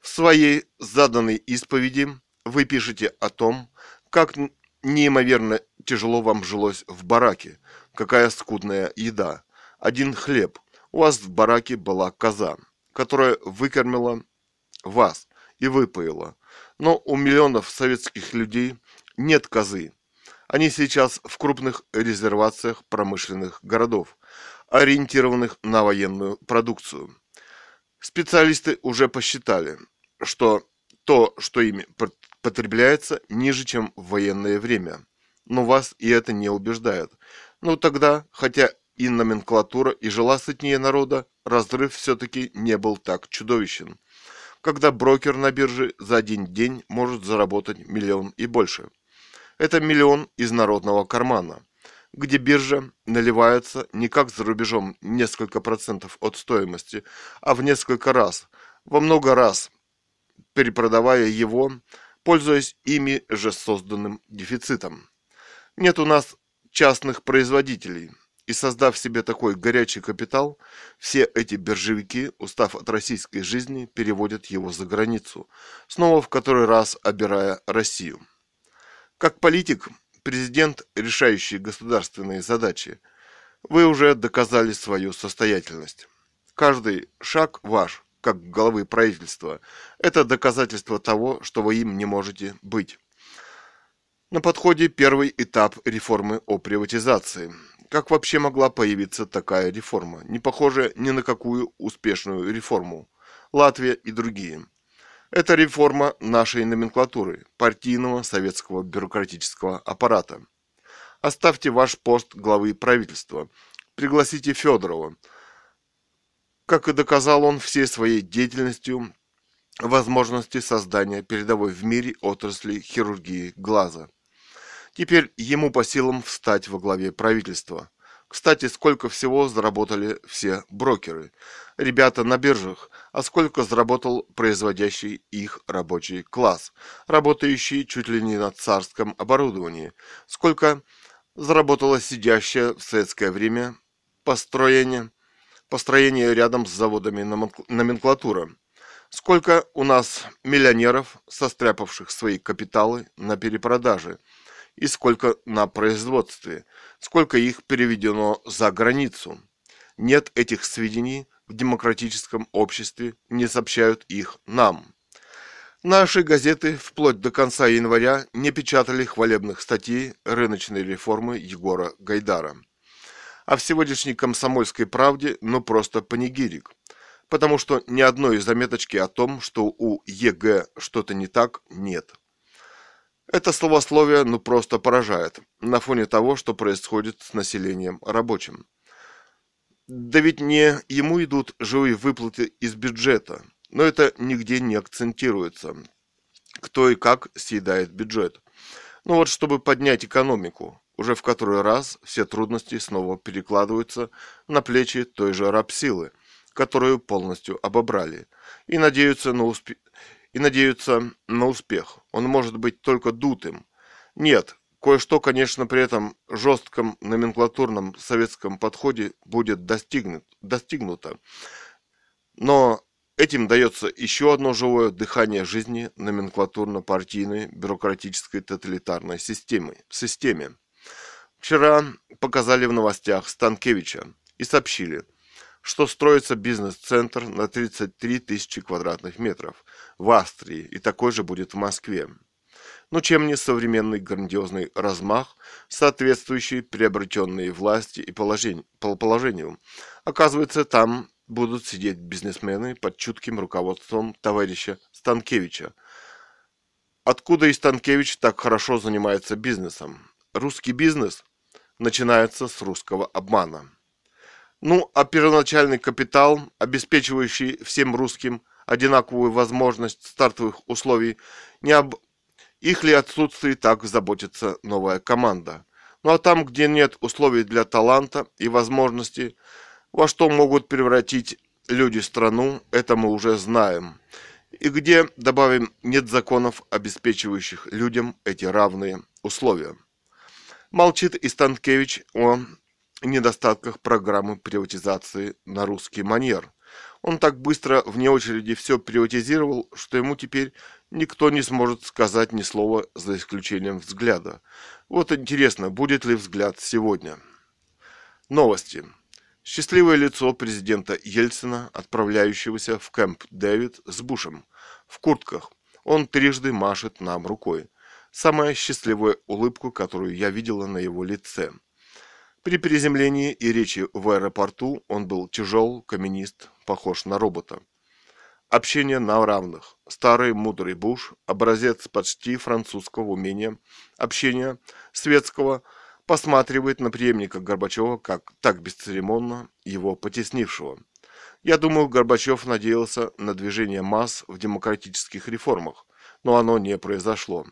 В своей заданной исповеди вы пишете о том, как неимоверно тяжело вам жилось в бараке, какая скудная еда, один хлеб. У вас в бараке была коза, которая выкормила вас и выпоила. Но у миллионов советских людей нет козы. Они сейчас в крупных резервациях промышленных городов, ориентированных на военную продукцию. Специалисты уже посчитали, что то, что ими потребляется, ниже, чем в военное время. Но вас и это не убеждает. Ну тогда, хотя и номенклатура, и жила сытнее народа, разрыв все-таки не был так чудовищен. Когда брокер на бирже за один день может заработать миллион и больше. Это миллион из народного кармана, где биржа наливается не как за рубежом несколько процентов от стоимости, а в несколько раз, во много раз, перепродавая его, пользуясь ими же созданным дефицитом. Нет у нас частных производителей. И создав себе такой горячий капитал, все эти биржевики, устав от российской жизни, переводят его за границу, снова в который раз обирая Россию. Как политик, президент, решающий государственные задачи, вы уже доказали свою состоятельность. Каждый шаг ваш, как главы правительства, это доказательство того, что вы им не можете быть. На подходе первый этап реформы о приватизации. Как вообще могла появиться такая реформа, не похожая ни на какую успешную реформу? Латвия и другие. Это реформа нашей номенклатуры, партийного советского бюрократического аппарата. Оставьте ваш пост главы правительства. Пригласите Федорова. Как и доказал он всей своей деятельностью возможности создания передовой в мире отрасли хирургии глаза. Теперь ему по силам встать во главе правительства. Кстати, сколько всего заработали все брокеры, ребята на биржах, а сколько заработал производящий их рабочий класс, работающий чуть ли не на царском оборудовании, сколько заработала сидящая в советское время построение, построение рядом с заводами номенклатура, сколько у нас миллионеров, состряпавших свои капиталы на перепродаже – и сколько на производстве, сколько их переведено за границу. Нет этих сведений в демократическом обществе, не сообщают их нам. Наши газеты вплоть до конца января не печатали хвалебных статей рыночной реформы Егора Гайдара. А в сегодняшней комсомольской правде ну просто панегирик. Потому что ни одной заметочки о том, что у ЕГЭ что-то не так, нет. Это славословие ну просто поражает на фоне того, что происходит с населением рабочим. Да ведь не ему идут живые выплаты из бюджета, но это нигде не акцентируется. Кто и как съедает бюджет. Ну вот, чтобы поднять экономику, уже в который раз все трудности снова перекладываются на плечи той же рабсилы, которую полностью обобрали, и надеются на успех и надеются на успех. Он может быть только дутым. Нет, кое-что, конечно, при этом жестком номенклатурном советском подходе будет достигнут, достигнуто. Но этим дается еще одно живое дыхание жизни номенклатурно-партийной бюрократической тоталитарной системы. системе. Вчера показали в новостях Станкевича и сообщили, что строится бизнес-центр на 33 тысячи квадратных метров в Австрии, и такой же будет в Москве. Но чем не современный грандиозный размах, соответствующий приобретенной власти и положению. Оказывается, там будут сидеть бизнесмены под чутким руководством товарища Станкевича. Откуда и Станкевич так хорошо занимается бизнесом? Русский бизнес начинается с русского обмана. Ну, а первоначальный капитал, обеспечивающий всем русским одинаковую возможность стартовых условий, не об их ли отсутствии так заботится новая команда. Ну а там, где нет условий для таланта и возможностей, во что могут превратить люди страну, это мы уже знаем. И где добавим нет законов, обеспечивающих людям эти равные условия. Молчит и Станкевич о недостатках программы приватизации на русский манер. Он так быстро вне очереди все приватизировал, что ему теперь никто не сможет сказать ни слова за исключением взгляда. Вот интересно, будет ли взгляд сегодня. Новости. Счастливое лицо президента Ельцина, отправляющегося в Кэмп Дэвид с Бушем. В куртках. Он трижды машет нам рукой. Самая счастливая улыбку, которую я видела на его лице. При приземлении и речи в аэропорту он был тяжел, каменист, похож на робота. Общение на равных. Старый мудрый Буш, образец почти французского умения, общения светского, посматривает на преемника Горбачева как так бесцеремонно его потеснившего. Я думаю, Горбачев надеялся на движение масс в демократических реформах, но оно не произошло.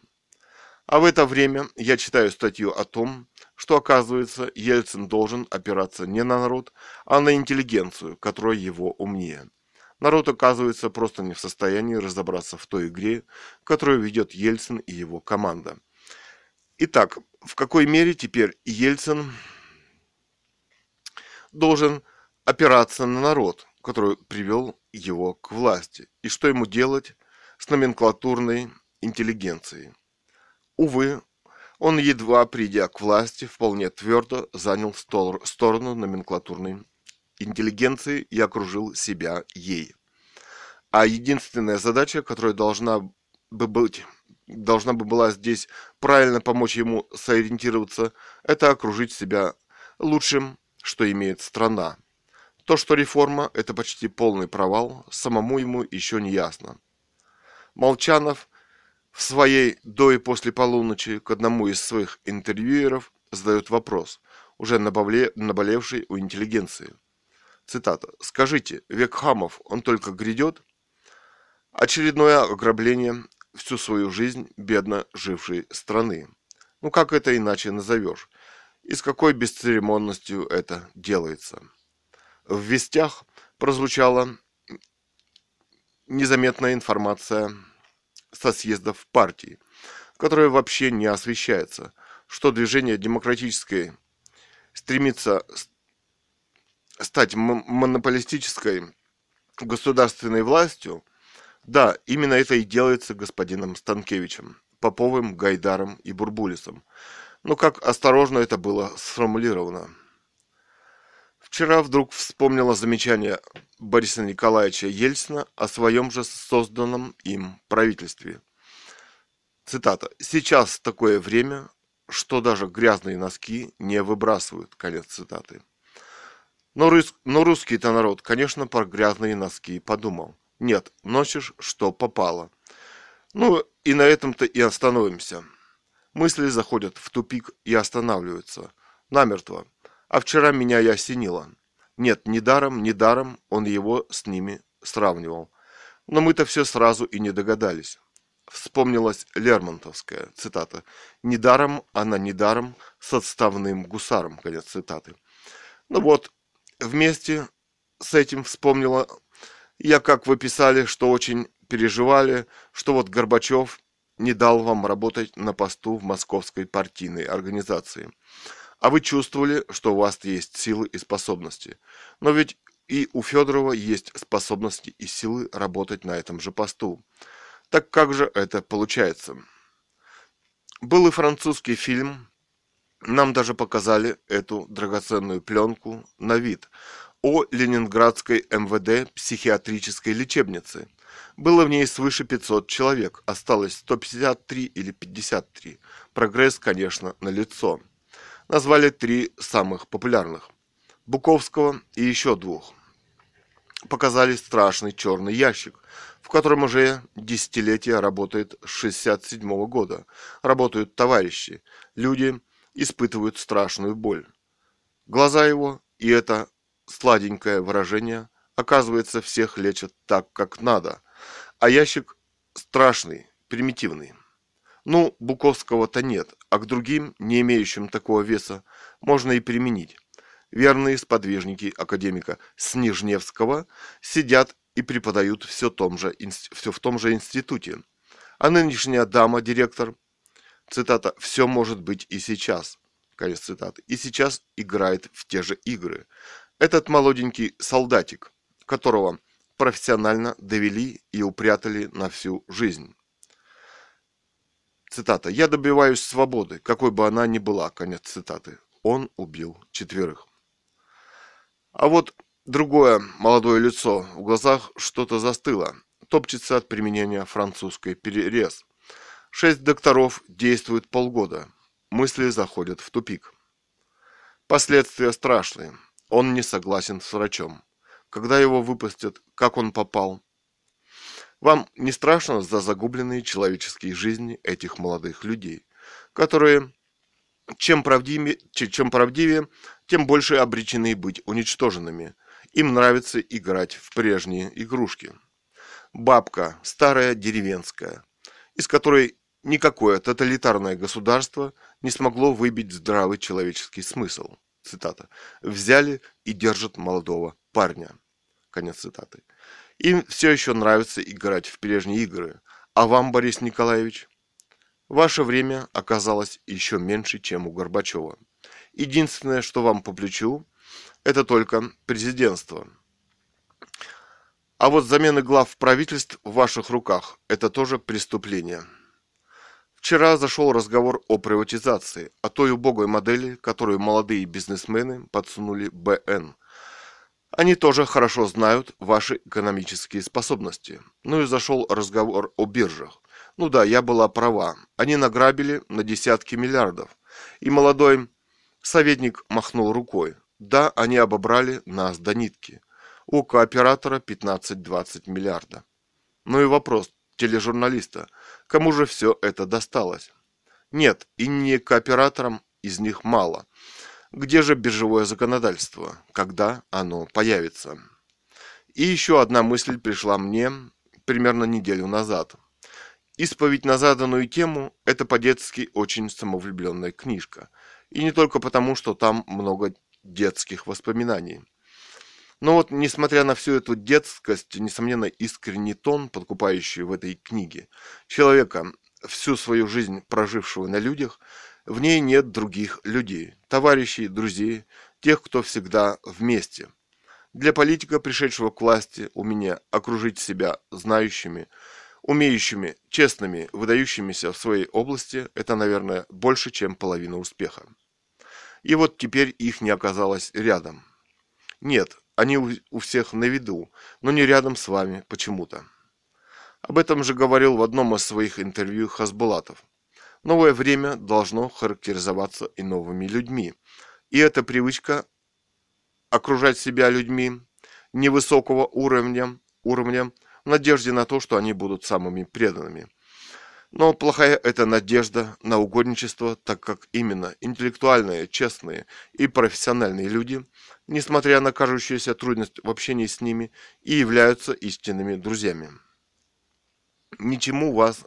А в это время я читаю статью о том, что, оказывается, Ельцин должен опираться не на народ, а на интеллигенцию, которая его умнее. Народ, оказывается, просто не в состоянии разобраться в той игре, которую ведет Ельцин и его команда. Итак, в какой мере теперь Ельцин должен опираться на народ, который привел его к власти, и что ему делать с номенклатурной интеллигенцией. Увы, он, едва придя к власти, вполне твердо занял сторону номенклатурной интеллигенции и окружил себя ей. А единственная задача, которая должна бы быть должна бы была здесь правильно помочь ему сориентироваться, это окружить себя лучшим, что имеет страна. То, что реформа – это почти полный провал, самому ему еще не ясно. Молчанов в своей «До и после полуночи» к одному из своих интервьюеров задает вопрос, уже наболевший у интеллигенции. Цитата. «Скажите, век хамов, он только грядет?» Очередное ограбление всю свою жизнь бедно жившей страны. Ну как это иначе назовешь? И с какой бесцеремонностью это делается? В вестях прозвучала незаметная информация со съездов партии, которая вообще не освещается, что движение демократическое стремится стать монополистической государственной властью, да, именно это и делается господином Станкевичем, Поповым, Гайдаром и Бурбулисом. Но как осторожно это было сформулировано. Вчера вдруг вспомнила замечание Бориса Николаевича Ельцина о своем же созданном им правительстве. Цитата. «Сейчас такое время, что даже грязные носки не выбрасывают». Конец цитаты. Но, рус, но русский-то народ, конечно, про грязные носки подумал. Нет, носишь, что попало. Ну, и на этом-то и остановимся. Мысли заходят в тупик и останавливаются. Намертво. А вчера меня и осенило. Нет, ни даром, ни даром он его с ними сравнивал. Но мы-то все сразу и не догадались. Вспомнилась Лермонтовская цитата. «Недаром она недаром с отставным гусаром». Конец цитаты. Ну вот, вместе с этим вспомнила я, как вы писали, что очень переживали, что вот Горбачев не дал вам работать на посту в московской партийной организации. А вы чувствовали, что у вас есть силы и способности. Но ведь и у Федорова есть способности и силы работать на этом же посту. Так как же это получается? Был и французский фильм, нам даже показали эту драгоценную пленку на вид о Ленинградской МВД психиатрической лечебнице. Было в ней свыше 500 человек, осталось 153 или 53. Прогресс, конечно, налицо. Назвали три самых популярных. Буковского и еще двух. Показали страшный черный ящик, в котором уже десятилетия работает с 67 -го года. Работают товарищи. Люди испытывают страшную боль. Глаза его, и это сладенькое выражение, оказывается, всех лечат так, как надо, а ящик страшный, примитивный. Ну, Буковского-то нет, а к другим, не имеющим такого веса, можно и применить. верные сподвижники академика Снежневского, сидят и преподают все, том же, все в том же институте. А нынешняя дама, директор, цитата, «все может быть и сейчас», конец цитаты, и сейчас играет в те же игры. Этот молоденький солдатик, которого профессионально довели и упрятали на всю жизнь. Цитата. «Я добиваюсь свободы, какой бы она ни была». Конец цитаты. Он убил четверых. А вот другое молодое лицо, в глазах что-то застыло, топчется от применения французской перерез. Шесть докторов действуют полгода. Мысли заходят в тупик. Последствия страшные. Он не согласен с врачом. Когда его выпустят, как он попал? Вам не страшно за загубленные человеческие жизни этих молодых людей, которые чем правдивее, чем правдивее, тем больше обречены быть уничтоженными. Им нравится играть в прежние игрушки. Бабка, старая деревенская, из которой никакое тоталитарное государство не смогло выбить здравый человеческий смысл. Цитата. «Взяли и держат молодого парня». Конец цитаты. Им все еще нравится играть в прежние игры. А вам, Борис Николаевич? Ваше время оказалось еще меньше, чем у Горбачева. Единственное, что вам по плечу, это только президентство. А вот замена глав правительств в ваших руках – это тоже преступление. Вчера зашел разговор о приватизации, о той убогой модели, которую молодые бизнесмены подсунули БН. Они тоже хорошо знают ваши экономические способности. Ну и зашел разговор о биржах. Ну да, я была права. Они награбили на десятки миллиардов. И молодой советник махнул рукой. Да, они обобрали нас до нитки. У кооператора 15-20 миллиарда. Ну и вопрос тележурналиста. Кому же все это досталось? Нет, и не кооператорам из них мало. Где же биржевое законодательство? Когда оно появится? И еще одна мысль пришла мне примерно неделю назад. Исповедь на заданную тему – это по-детски очень самовлюбленная книжка. И не только потому, что там много детских воспоминаний. Но вот, несмотря на всю эту детскость, несомненно, искренний тон, подкупающий в этой книге, человека, всю свою жизнь прожившего на людях, в ней нет других людей, товарищей, друзей, тех, кто всегда вместе. Для политика, пришедшего к власти, у меня окружить себя знающими, умеющими, честными, выдающимися в своей области, это, наверное, больше, чем половина успеха. И вот теперь их не оказалось рядом. Нет, они у всех на виду, но не рядом с вами почему-то. Об этом же говорил в одном из своих интервью Хасбулатов. Новое время должно характеризоваться и новыми людьми. И эта привычка окружать себя людьми невысокого уровня, уровня в надежде на то, что они будут самыми преданными – но плохая эта надежда на угодничество, так как именно интеллектуальные, честные и профессиональные люди, несмотря на кажущуюся трудность в общении с ними, и являются истинными друзьями. Ничему вас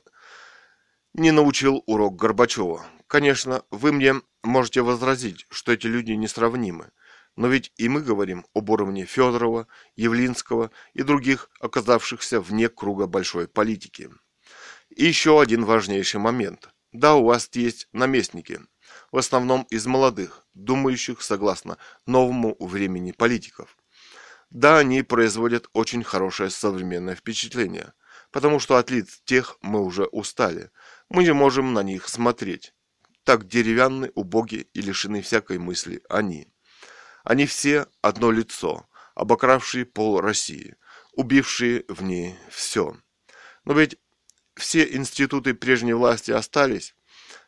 не научил урок Горбачева. Конечно, вы мне можете возразить, что эти люди несравнимы, но ведь и мы говорим об уровне Федорова, Явлинского и других, оказавшихся вне круга большой политики. И еще один важнейший момент. Да, у вас есть наместники, в основном из молодых, думающих согласно новому времени политиков. Да, они производят очень хорошее современное впечатление, потому что от лиц тех мы уже устали. Мы не можем на них смотреть. Так деревянны, убоги и лишены всякой мысли они. Они все одно лицо, обокравшие пол России, убившие в ней все. Но ведь все институты прежней власти остались,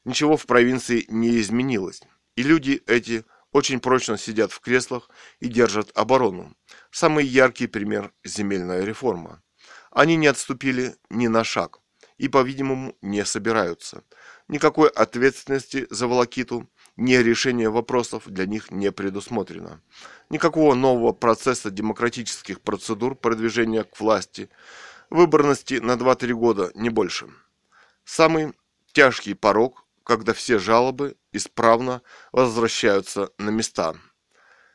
ничего в провинции не изменилось. И люди эти очень прочно сидят в креслах и держат оборону. Самый яркий пример – земельная реформа. Они не отступили ни на шаг и, по-видимому, не собираются. Никакой ответственности за волокиту, ни решения вопросов для них не предусмотрено. Никакого нового процесса демократических процедур продвижения к власти – Выборности на 2-3 года, не больше. Самый тяжкий порог, когда все жалобы исправно возвращаются на места.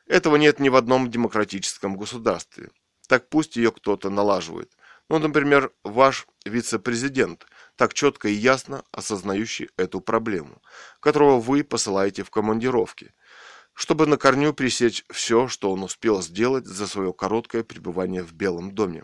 Этого нет ни в одном демократическом государстве. Так пусть ее кто-то налаживает. Ну, например, ваш вице-президент, так четко и ясно осознающий эту проблему, которого вы посылаете в командировки, чтобы на корню пресечь все, что он успел сделать за свое короткое пребывание в Белом доме.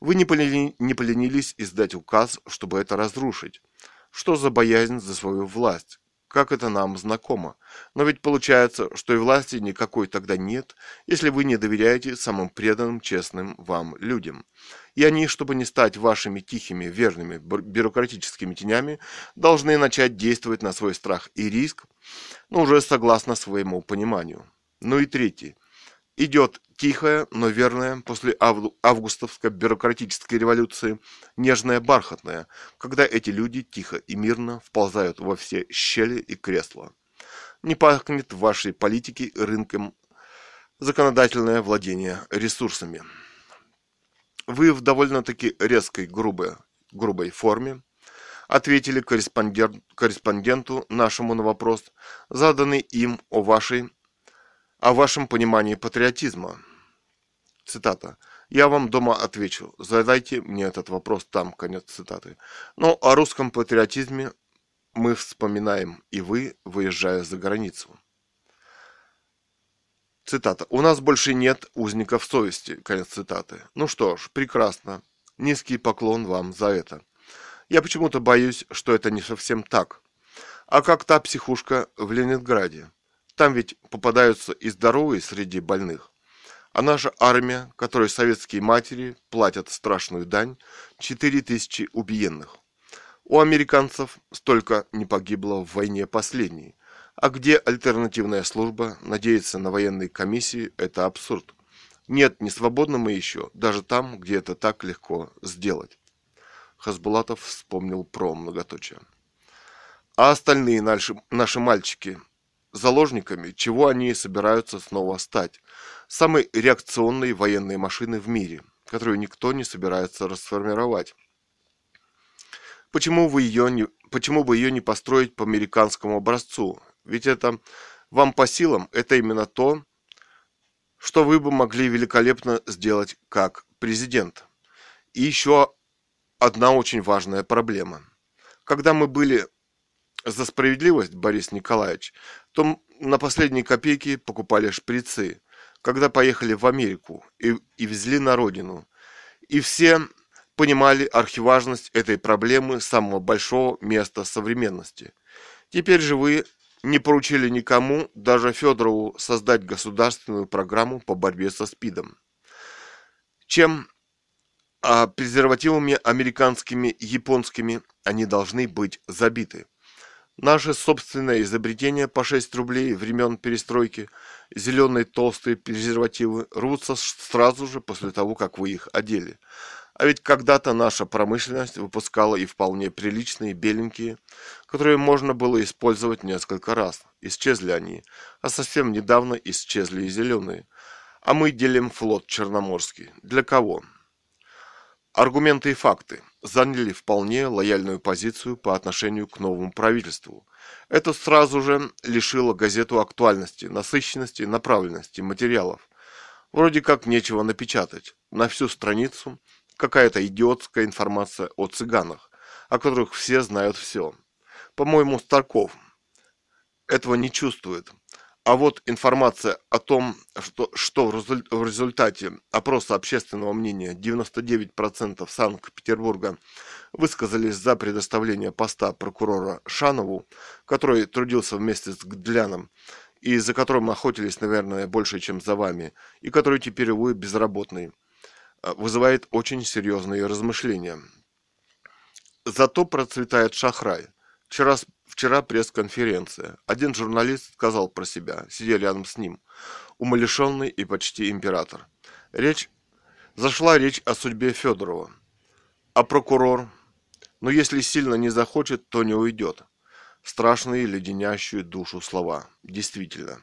Вы не, полени, не поленились издать указ, чтобы это разрушить. Что за боязнь за свою власть? Как это нам знакомо. Но ведь получается, что и власти никакой тогда нет, если вы не доверяете самым преданным, честным вам людям. И они, чтобы не стать вашими тихими, верными, бюрократическими тенями, должны начать действовать на свой страх и риск, но уже согласно своему пониманию. Ну и третий. Идет тихая, но верная после августовской бюрократической революции, нежная бархатная, когда эти люди тихо и мирно вползают во все щели и кресла. Не пахнет вашей политике рынком законодательное владение ресурсами. Вы в довольно-таки резкой, грубой, грубой форме ответили корреспондент, корреспонденту нашему на вопрос, заданный им о вашей о вашем понимании патриотизма. Цитата. «Я вам дома отвечу. Задайте мне этот вопрос там». Конец цитаты. Но о русском патриотизме мы вспоминаем, и вы, выезжая за границу. Цитата. «У нас больше нет узников совести». Конец цитаты. Ну что ж, прекрасно. Низкий поклон вам за это. Я почему-то боюсь, что это не совсем так. А как та психушка в Ленинграде? Там ведь попадаются и здоровые среди больных. А наша армия, которой советские матери платят страшную дань, 4000 убиенных. У американцев столько не погибло в войне последней. А где альтернативная служба, надеяться на военные комиссии – это абсурд. Нет, не свободны мы еще, даже там, где это так легко сделать. Хасбулатов вспомнил про многоточие. А остальные наши, наши мальчики заложниками, чего они собираются снова стать. Самой реакционной военной машины в мире, которую никто не собирается расформировать. Почему, вы ее не, почему бы ее не построить по американскому образцу? Ведь это вам по силам, это именно то, что вы бы могли великолепно сделать как президент. И еще одна очень важная проблема. Когда мы были за справедливость, Борис Николаевич, то на последние копейки покупали шприцы, когда поехали в Америку и, и везли на родину. И все понимали архиважность этой проблемы самого большого места современности. Теперь же вы не поручили никому, даже Федорову, создать государственную программу по борьбе со СПИДом. Чем а презервативами американскими, японскими они должны быть забиты. Наше собственное изобретение по 6 рублей времен перестройки, зеленые толстые презервативы, рвутся сразу же после того, как вы их одели. А ведь когда-то наша промышленность выпускала и вполне приличные беленькие, которые можно было использовать несколько раз. Исчезли они, а совсем недавно исчезли и зеленые. А мы делим флот Черноморский. Для кого? Аргументы и факты заняли вполне лояльную позицию по отношению к новому правительству. Это сразу же лишило газету актуальности, насыщенности, направленности материалов. Вроде как нечего напечатать. На всю страницу какая-то идиотская информация о цыганах, о которых все знают все. По-моему, Старков этого не чувствует. А вот информация о том, что, что в результате опроса общественного мнения 99% Санкт-Петербурга высказались за предоставление поста прокурора Шанову, который трудился вместе с Гдляном, и за которым охотились, наверное, больше, чем за вами, и который теперь, увы, безработный, э, вызывает очень серьезные размышления. Зато процветает шахрай. Вчера Вчера пресс-конференция. Один журналист сказал про себя, сидя рядом с ним, умалишенный и почти император. Речь зашла речь о судьбе Федорова. А прокурор? Но если сильно не захочет, то не уйдет. Страшные, леденящие душу слова. Действительно.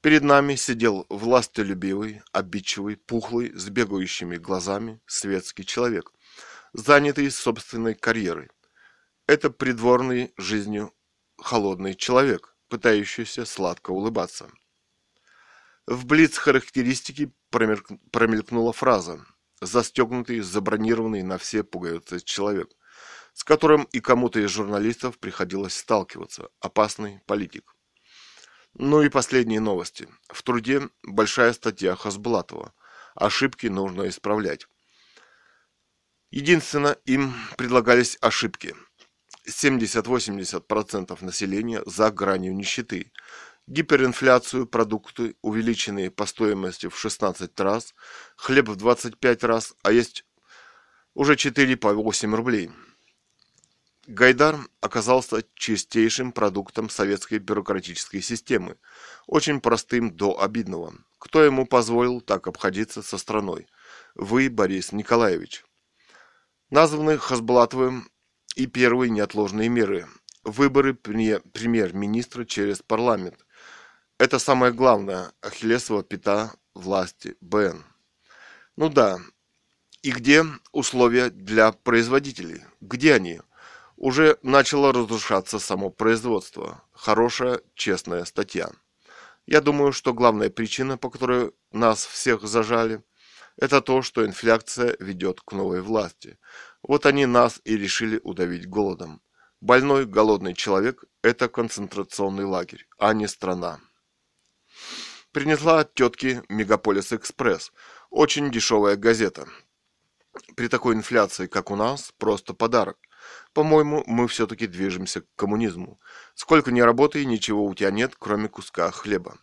Перед нами сидел властолюбивый, обидчивый, пухлый, с бегающими глазами светский человек, занятый собственной карьерой. Это придворный жизнью холодный человек, пытающийся сладко улыбаться. В блиц-характеристике промелькнула фраза «застегнутый, забронированный на все пуговицы человек», с которым и кому-то из журналистов приходилось сталкиваться, опасный политик. Ну и последние новости. В труде большая статья Хасбулатова. Ошибки нужно исправлять. Единственно, им предлагались ошибки. 70-80% населения за гранью нищеты. Гиперинфляцию, продукты, увеличенные по стоимости в 16 раз, хлеб в 25 раз, а есть уже 4 по 8 рублей – Гайдар оказался чистейшим продуктом советской бюрократической системы, очень простым до обидного. Кто ему позволил так обходиться со страной? Вы, Борис Николаевич. Названы Хасбулатовым и первые неотложные меры. Выборы премьер-министра через парламент. Это самое главное, Ахиллесова пята власти БН. Ну да, и где условия для производителей? Где они? уже начало разрушаться само производство. Хорошая, честная статья. Я думаю, что главная причина, по которой нас всех зажали, это то, что инфляция ведет к новой власти. Вот они нас и решили удавить голодом. Больной, голодный человек – это концентрационный лагерь, а не страна. Принесла от тетки «Мегаполис Экспресс». Очень дешевая газета. При такой инфляции, как у нас, просто подарок. По-моему, мы все-таки движемся к коммунизму. Сколько ни работай, ничего у тебя нет, кроме куска хлеба.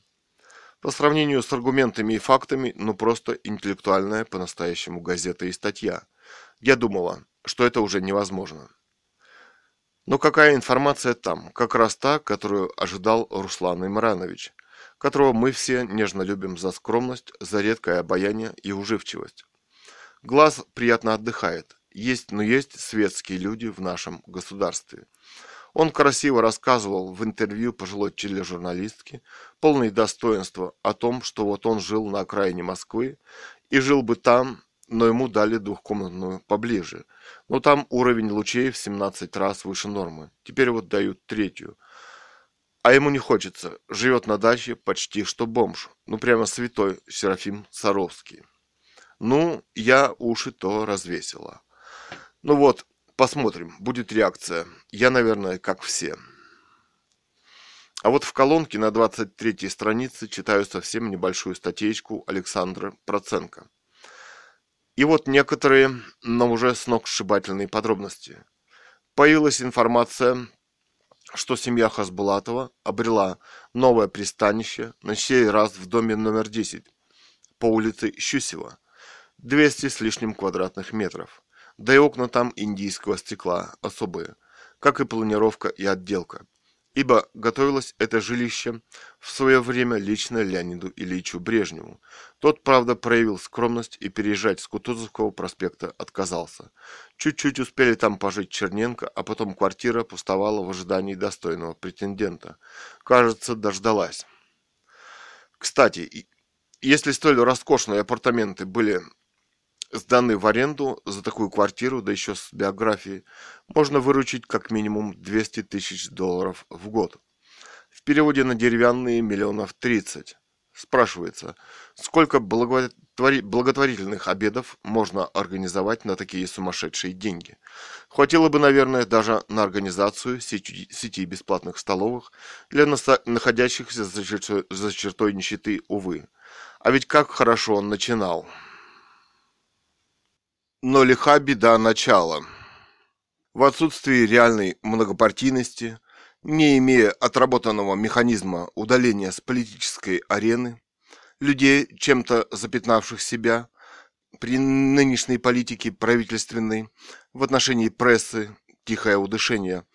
По сравнению с аргументами и фактами, ну просто интеллектуальная по-настоящему газета и статья. Я думала, что это уже невозможно. Но какая информация там? Как раз та, которую ожидал Руслан Имранович, которого мы все нежно любим за скромность, за редкое обаяние и уживчивость. Глаз приятно отдыхает, есть, но есть светские люди в нашем государстве. Он красиво рассказывал в интервью пожилой тележурналистке, полной достоинства, о том, что вот он жил на окраине Москвы и жил бы там, но ему дали двухкомнатную поближе. Но там уровень лучей в 17 раз выше нормы. Теперь вот дают третью. А ему не хочется. Живет на даче почти что бомж. Ну прямо святой Серафим Саровский. Ну, я уши то развесила. Ну вот, посмотрим, будет реакция. Я, наверное, как все. А вот в колонке на 23 странице читаю совсем небольшую статейку Александра Проценко. И вот некоторые, но уже сногсшибательные подробности. Появилась информация, что семья Хасбулатова обрела новое пристанище, на сей раз в доме номер 10 по улице Щусева, 200 с лишним квадратных метров да и окна там индийского стекла особые, как и планировка и отделка. Ибо готовилось это жилище в свое время лично Леониду Ильичу Брежневу. Тот, правда, проявил скромность и переезжать с Кутузовского проспекта отказался. Чуть-чуть успели там пожить Черненко, а потом квартира пустовала в ожидании достойного претендента. Кажется, дождалась. Кстати, если столь роскошные апартаменты были сданный в аренду за такую квартиру, да еще с биографией, можно выручить как минимум 200 тысяч долларов в год. В переводе на деревянные миллионов 30. Спрашивается, сколько благотвори... благотворительных обедов можно организовать на такие сумасшедшие деньги? Хватило бы, наверное, даже на организацию сети, сети бесплатных столовых для находящихся за чертой нищеты, увы. А ведь как хорошо он начинал. Но лиха беда начала. В отсутствии реальной многопартийности, не имея отработанного механизма удаления с политической арены, людей, чем-то запятнавших себя, при нынешней политике правительственной, в отношении прессы, тихое удышение,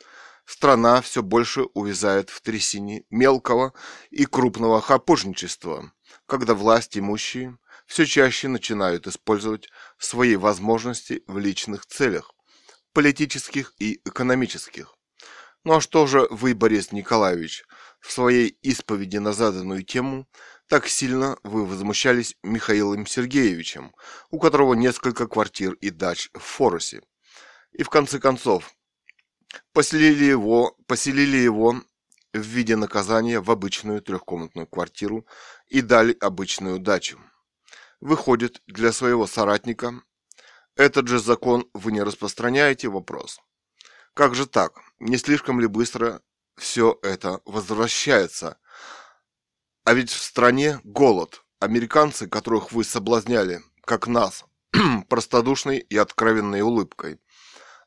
страна все больше увязает в трясине мелкого и крупного хапожничества, когда власть имущие – все чаще начинают использовать свои возможности в личных целях, политических и экономических. Ну а что же вы, Борис Николаевич, в своей исповеди на заданную тему так сильно вы возмущались Михаилом Сергеевичем, у которого несколько квартир и дач в Форосе? И в конце концов, поселили его, поселили его в виде наказания в обычную трехкомнатную квартиру и дали обычную дачу. Выходит, для своего соратника этот же закон вы не распространяете вопрос. Как же так? Не слишком ли быстро все это возвращается? А ведь в стране голод. Американцы, которых вы соблазняли, как нас, простодушной и откровенной улыбкой.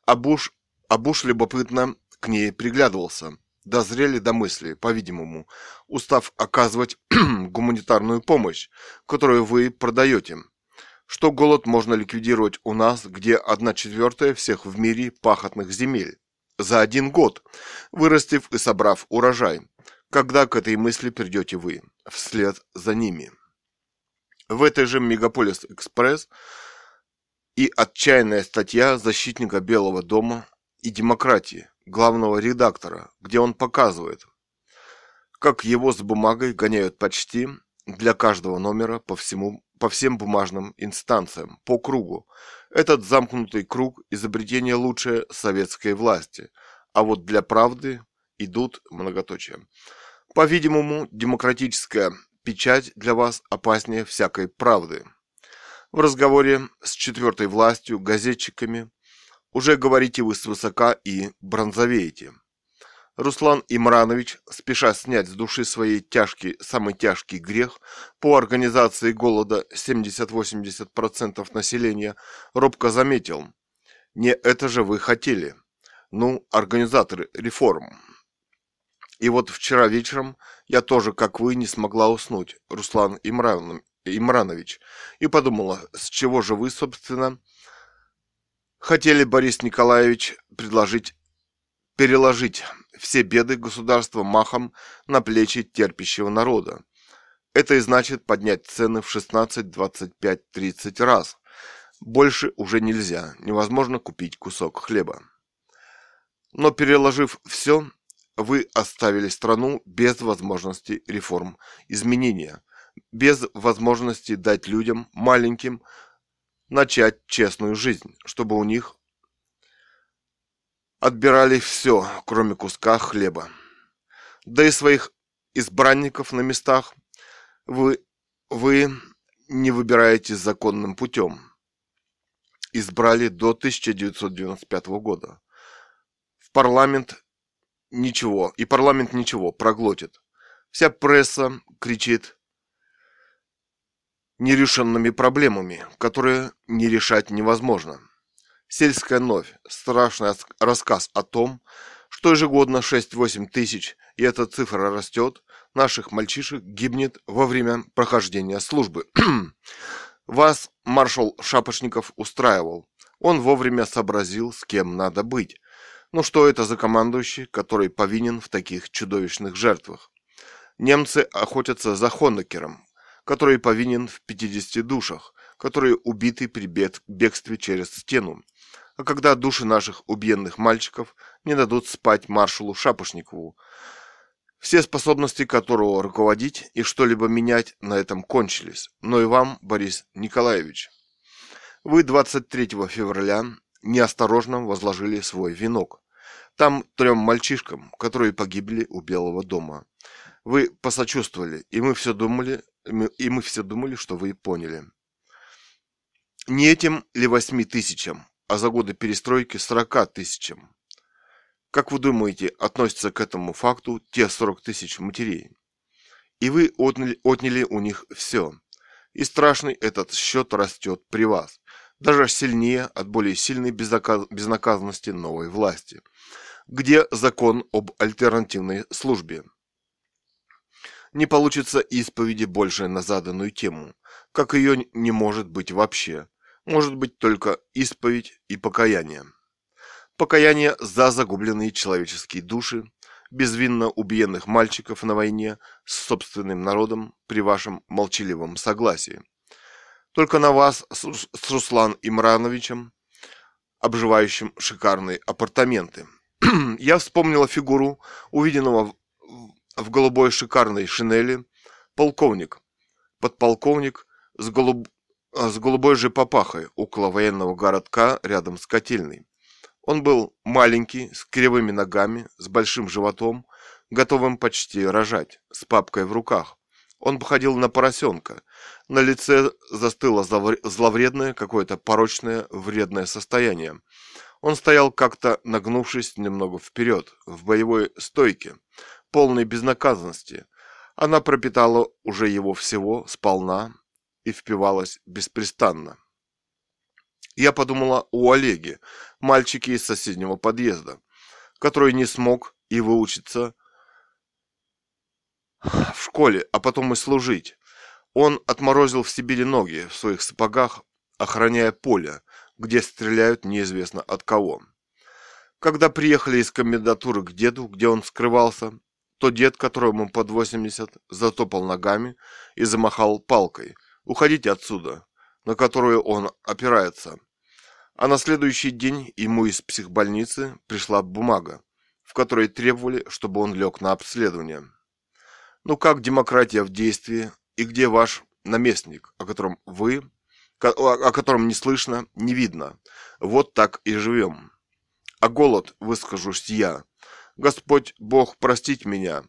А Буш, а Буш любопытно к ней приглядывался. Дозрели до мысли, по-видимому, устав оказывать гуманитарную помощь, которую вы продаете. Что голод можно ликвидировать у нас, где одна четвертая всех в мире пахотных земель. За один год, вырастив и собрав урожай. Когда к этой мысли придете вы, вслед за ними. В этой же Мегаполис Экспресс и отчаянная статья защитника Белого дома и демократии, главного редактора, где он показывает, как его с бумагой гоняют почти для каждого номера по всему по всем бумажным инстанциям, по кругу. Этот замкнутый круг – изобретение лучшее советской власти, а вот для правды идут многоточия. По-видимому, демократическая печать для вас опаснее всякой правды. В разговоре с четвертой властью, газетчиками, уже говорите вы свысока и бронзовеете. Руслан Имранович, спеша снять с души своей тяжкий, самый тяжкий грех по организации голода 70-80% населения, робко заметил. Не это же вы хотели. Ну, организаторы реформ. И вот вчера вечером я тоже, как вы, не смогла уснуть, Руслан Имран, Имранович, и подумала, с чего же вы, собственно, хотели, Борис Николаевич, предложить переложить все беды государства махом на плечи терпящего народа. Это и значит поднять цены в 16, 25, 30 раз. Больше уже нельзя, невозможно купить кусок хлеба. Но переложив все, вы оставили страну без возможности реформ, изменения, без возможности дать людям, маленьким, начать честную жизнь, чтобы у них отбирали все, кроме куска хлеба. Да и своих избранников на местах вы, вы не выбираете законным путем. Избрали до 1995 года. В парламент ничего, и парламент ничего, проглотит. Вся пресса кричит нерешенными проблемами, которые не решать невозможно. Сельская новь. Страшный рассказ о том, что ежегодно 6-8 тысяч, и эта цифра растет, наших мальчишек гибнет во время прохождения службы. Вас маршал Шапошников устраивал. Он вовремя сообразил, с кем надо быть. Ну что это за командующий, который повинен в таких чудовищных жертвах? Немцы охотятся за Хонекером, который повинен в 50 душах, которые убиты при бегстве через стену. А когда души наших убиенных мальчиков не дадут спать маршалу Шапошникову, все способности которого руководить и что-либо менять на этом кончились. Но и вам, Борис Николаевич. Вы 23 февраля неосторожно возложили свой венок. Там трем мальчишкам, которые погибли у Белого дома. Вы посочувствовали, и мы все думали, и мы все думали, что вы поняли. Не этим ли восьми тысячам, а за годы перестройки 40 тысячам? Как вы думаете, относятся к этому факту те 40 тысяч матерей? И вы отняли, отняли у них все. И страшный этот счет растет при вас, даже сильнее от более сильной безнаказанности новой власти – где закон об альтернативной службе. Не получится исповеди больше на заданную тему, как ее не может быть вообще. Может быть только исповедь и покаяние. Покаяние за загубленные человеческие души, безвинно убиенных мальчиков на войне с собственным народом при вашем молчаливом согласии. Только на вас с Руслан Имрановичем, обживающим шикарные апартаменты – я вспомнила фигуру увиденного в голубой шикарной шинели полковник, подполковник с, голуб... с голубой же папахой около военного городка рядом с котельной. Он был маленький, с кривыми ногами, с большим животом, готовым почти рожать, с папкой в руках. Он походил на поросенка. На лице застыло зловредное, какое-то порочное, вредное состояние. Он стоял как-то нагнувшись немного вперед, в боевой стойке, полной безнаказанности. Она пропитала уже его всего сполна и впивалась беспрестанно. Я подумала о Олеге, мальчике из соседнего подъезда, который не смог и выучиться в школе, а потом и служить. Он отморозил в Сибири ноги в своих сапогах, охраняя поле, где стреляют неизвестно от кого. Когда приехали из комендатуры к деду, где он скрывался, то дед, которому под 80, затопал ногами и замахал палкой. «Уходите отсюда!» на которую он опирается. А на следующий день ему из психбольницы пришла бумага, в которой требовали, чтобы он лег на обследование. Ну как демократия в действии и где ваш наместник, о котором вы, о котором не слышно, не видно? Вот так и живем. А голод, выскажусь я. Господь Бог, простить меня.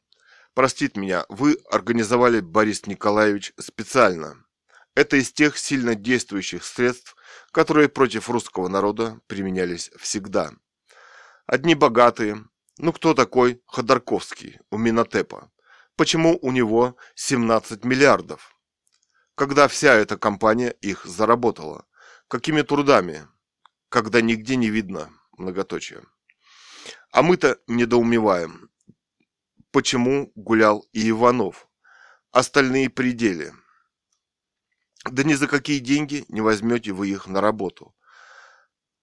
Простит меня, вы организовали, Борис Николаевич, специально. Это из тех сильно действующих средств, которые против русского народа применялись всегда. Одни богатые. Ну кто такой Ходорковский у Минотепа? почему у него 17 миллиардов. Когда вся эта компания их заработала? Какими трудами? Когда нигде не видно многоточие. А мы-то недоумеваем, почему гулял и Иванов. Остальные пределы. Да ни за какие деньги не возьмете вы их на работу.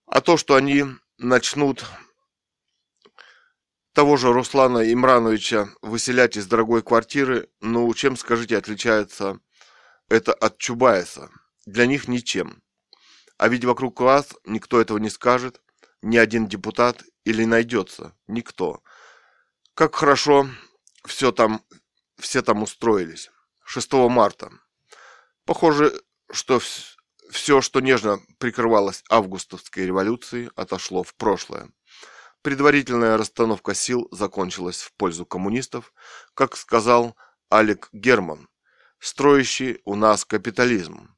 А то, что они начнут того же Руслана Имрановича выселять из дорогой квартиры, ну, чем, скажите, отличается это от Чубайса? Для них ничем. А ведь вокруг вас никто этого не скажет, ни один депутат или найдется, никто. Как хорошо все там, все там устроились. 6 марта. Похоже, что все, что нежно прикрывалось августовской революцией, отошло в прошлое. Предварительная расстановка сил закончилась в пользу коммунистов, как сказал Алек Герман, строящий у нас капитализм.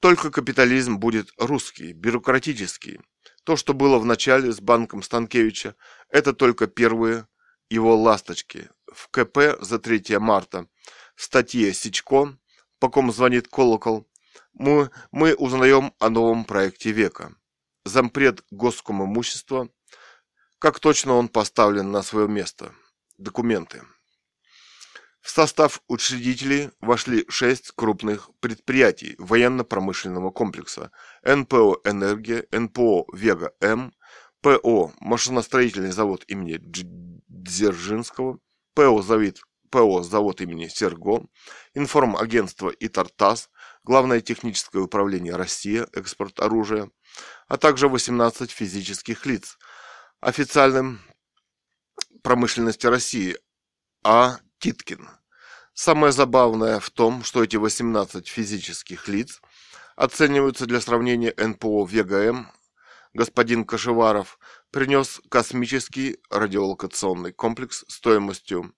Только капитализм будет русский, бюрократический. То, что было в начале с банком Станкевича, это только первые его ласточки. В КП за 3 марта статье Сичко «По ком звонит колокол» мы, мы узнаем о новом проекте века. Зампред Госкомимущества как точно он поставлен на свое место. Документы. В состав учредителей вошли шесть крупных предприятий военно-промышленного комплекса НПО «Энергия», НПО «Вега-М», ПО «Машиностроительный завод имени Дзержинского», ПО «Завод, ПО «Завод имени Серго», информагентство «Итартас», Главное техническое управление «Россия», экспорт оружия, а также 18 физических лиц – официальным промышленности России А. Титкин. Самое забавное в том, что эти 18 физических лиц оцениваются для сравнения НПО ВГМ. Господин Кашеваров принес космический радиолокационный комплекс стоимостью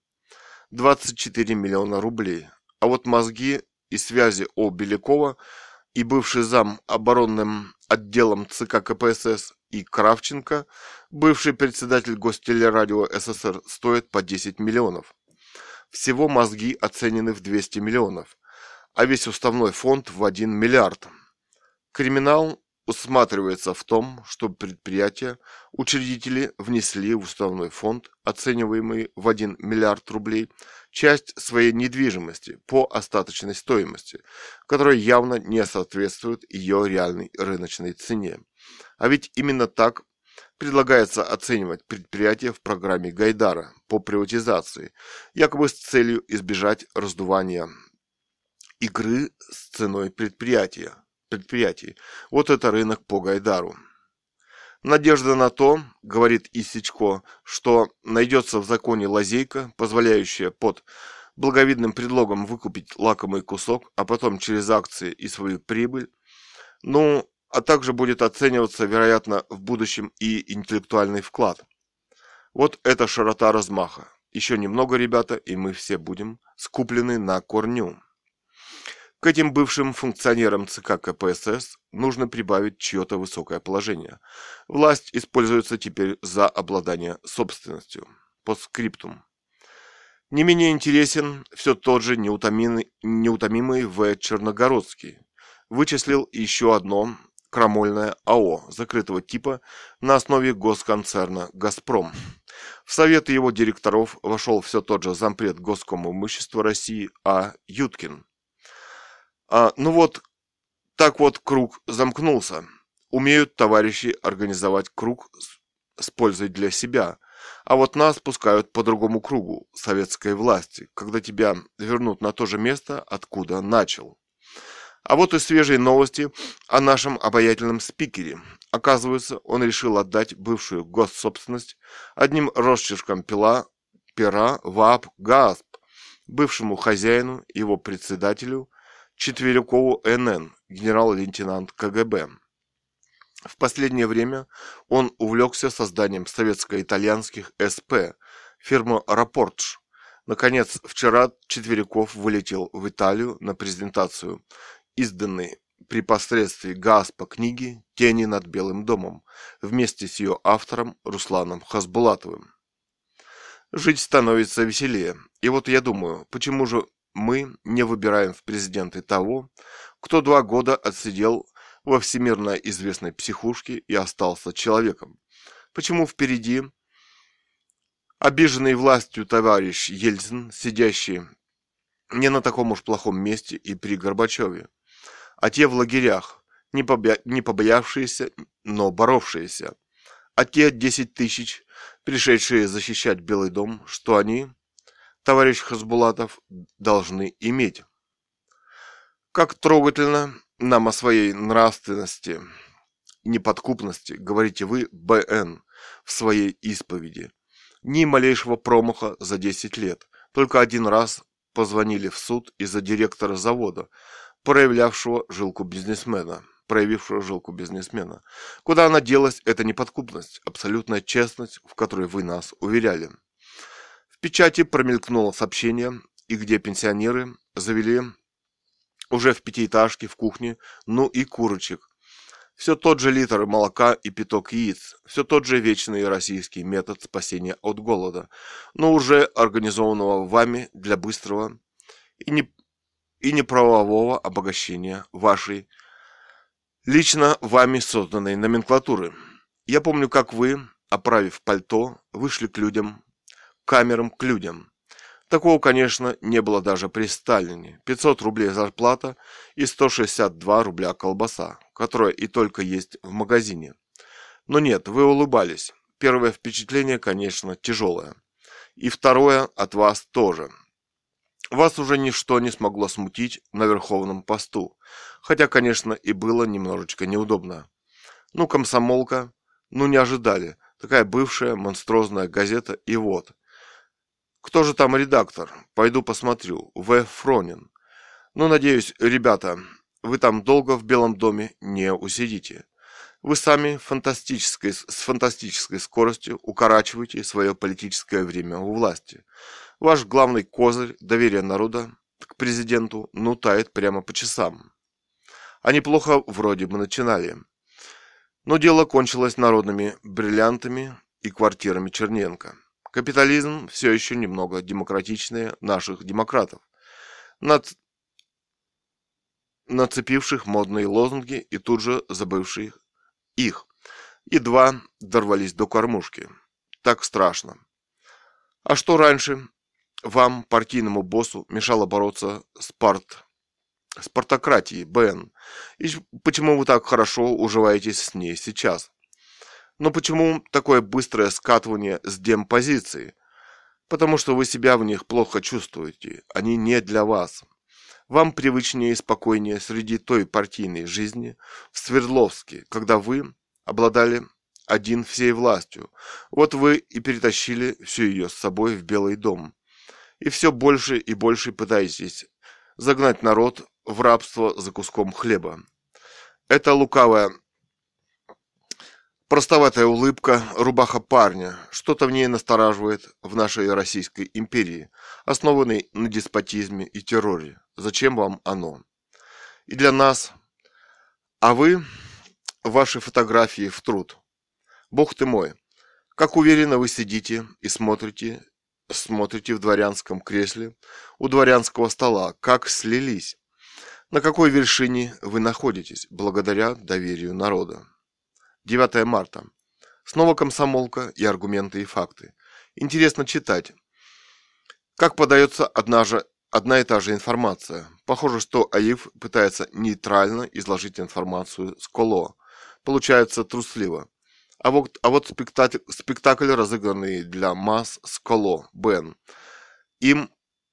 24 миллиона рублей. А вот мозги и связи О. Белякова и бывший зам оборонным отделом ЦК КПСС и Кравченко, бывший председатель Гостелерадио СССР, стоит по 10 миллионов. Всего мозги оценены в 200 миллионов, а весь уставной фонд в 1 миллиард. Криминал усматривается в том, что предприятия, учредители внесли в уставной фонд, оцениваемый в 1 миллиард рублей, часть своей недвижимости по остаточной стоимости, которая явно не соответствует ее реальной рыночной цене. А ведь именно так предлагается оценивать предприятия в программе Гайдара по приватизации, якобы с целью избежать раздувания игры с ценой предприятия. предприятий. Вот это рынок по Гайдару. Надежда на то, говорит Исичко, что найдется в законе лазейка, позволяющая под благовидным предлогом выкупить лакомый кусок, а потом через акции и свою прибыль, ну, а также будет оцениваться, вероятно, в будущем и интеллектуальный вклад. Вот это широта размаха. Еще немного, ребята, и мы все будем скуплены на корню. К этим бывшим функционерам ЦК КПСС нужно прибавить чье-то высокое положение. Власть используется теперь за обладание собственностью. По скриптум. Не менее интересен все тот же неутомимый, неутомимый В. Черногородский. Вычислил еще одно крамольное АО закрытого типа на основе госконцерна «Газпром». В совет его директоров вошел все тот же зампред Госкому имущества России А. Юткин. А, ну вот, так вот круг замкнулся. Умеют товарищи организовать круг с, с пользой для себя, а вот нас пускают по другому кругу советской власти, когда тебя вернут на то же место, откуда начал. А вот и свежие новости о нашем обаятельном спикере. Оказывается, он решил отдать бывшую госсобственность одним росчерком пила, пера ВАП ГАСП, бывшему хозяину, его председателю, Четверякову НН, генерал-лейтенант КГБ. В последнее время он увлекся созданием советско-итальянских СП, фирмы «Рапортш». Наконец, вчера Четверяков вылетел в Италию на презентацию изданной при посредстве ГАСПа книги «Тени над Белым домом» вместе с ее автором Русланом Хасбулатовым. Жить становится веселее. И вот я думаю, почему же мы не выбираем в президенты того, кто два года отсидел во всемирно известной психушке и остался человеком. Почему впереди обиженный властью товарищ Ельцин, сидящий не на таком уж плохом месте и при Горбачеве, а те в лагерях, не, побя... не побоявшиеся, но боровшиеся, а те 10 тысяч, пришедшие защищать Белый дом, что они, товарищ Хасбулатов, должны иметь. Как трогательно нам о своей нравственности, неподкупности говорите вы, Б.Н., в своей исповеди. Ни малейшего промаха за 10 лет. Только один раз позвонили в суд из-за директора завода, проявлявшего жилку бизнесмена, проявившего жилку бизнесмена. Куда она делась, это неподкупность, абсолютная честность, в которой вы нас уверяли. В печати промелькнуло сообщение, и где пенсионеры завели уже в пятиэтажке, в кухне, ну и курочек. Все тот же литр молока и пяток яиц, все тот же вечный российский метод спасения от голода, но уже организованного вами для быстрого и, не, и неправового обогащения вашей лично вами созданной номенклатуры. Я помню, как вы, оправив пальто, вышли к людям, камерам к людям, Такого, конечно, не было даже при Сталине. 500 рублей зарплата и 162 рубля колбаса, которая и только есть в магазине. Но нет, вы улыбались. Первое впечатление, конечно, тяжелое. И второе от вас тоже. Вас уже ничто не смогло смутить на верховном посту. Хотя, конечно, и было немножечко неудобно. Ну, комсомолка, ну не ожидали. Такая бывшая монструозная газета и вот – кто же там редактор? Пойду посмотрю. В. Фронин. Ну, надеюсь, ребята, вы там долго в Белом доме не усидите. Вы сами фантастической, с фантастической скоростью укорачиваете свое политическое время у власти. Ваш главный козырь доверия народа к президенту ну тает прямо по часам. А неплохо вроде бы начинали. Но дело кончилось народными бриллиантами и квартирами Черненко. Капитализм все еще немного демократичнее наших демократов, над... нацепивших модные лозунги и тут же забывших их. Едва дорвались до кормушки. Так страшно. А что раньше вам, партийному боссу, мешало бороться с парт... с партократией, Бен? И почему вы так хорошо уживаетесь с ней сейчас? Но почему такое быстрое скатывание с демпозиции? Потому что вы себя в них плохо чувствуете. Они не для вас. Вам привычнее и спокойнее среди той партийной жизни в Свердловске, когда вы обладали один всей властью. Вот вы и перетащили всю ее с собой в Белый дом. И все больше и больше пытаетесь загнать народ в рабство за куском хлеба. Это лукавая Простоватая улыбка, рубаха парня. Что-то в ней настораживает в нашей Российской империи, основанной на деспотизме и терроре. Зачем вам оно? И для нас. А вы, ваши фотографии в труд. Бог ты мой, как уверенно вы сидите и смотрите, смотрите в дворянском кресле у дворянского стола, как слились. На какой вершине вы находитесь благодаря доверию народа? 9 марта. Снова комсомолка и аргументы и факты. Интересно читать. Как подается одна же одна и та же информация. Похоже, что АИФ пытается нейтрально изложить информацию с Коло. Получается трусливо. А вот, а вот спектакль, спектакль, разыгранный для масс с Коло, Бен. Им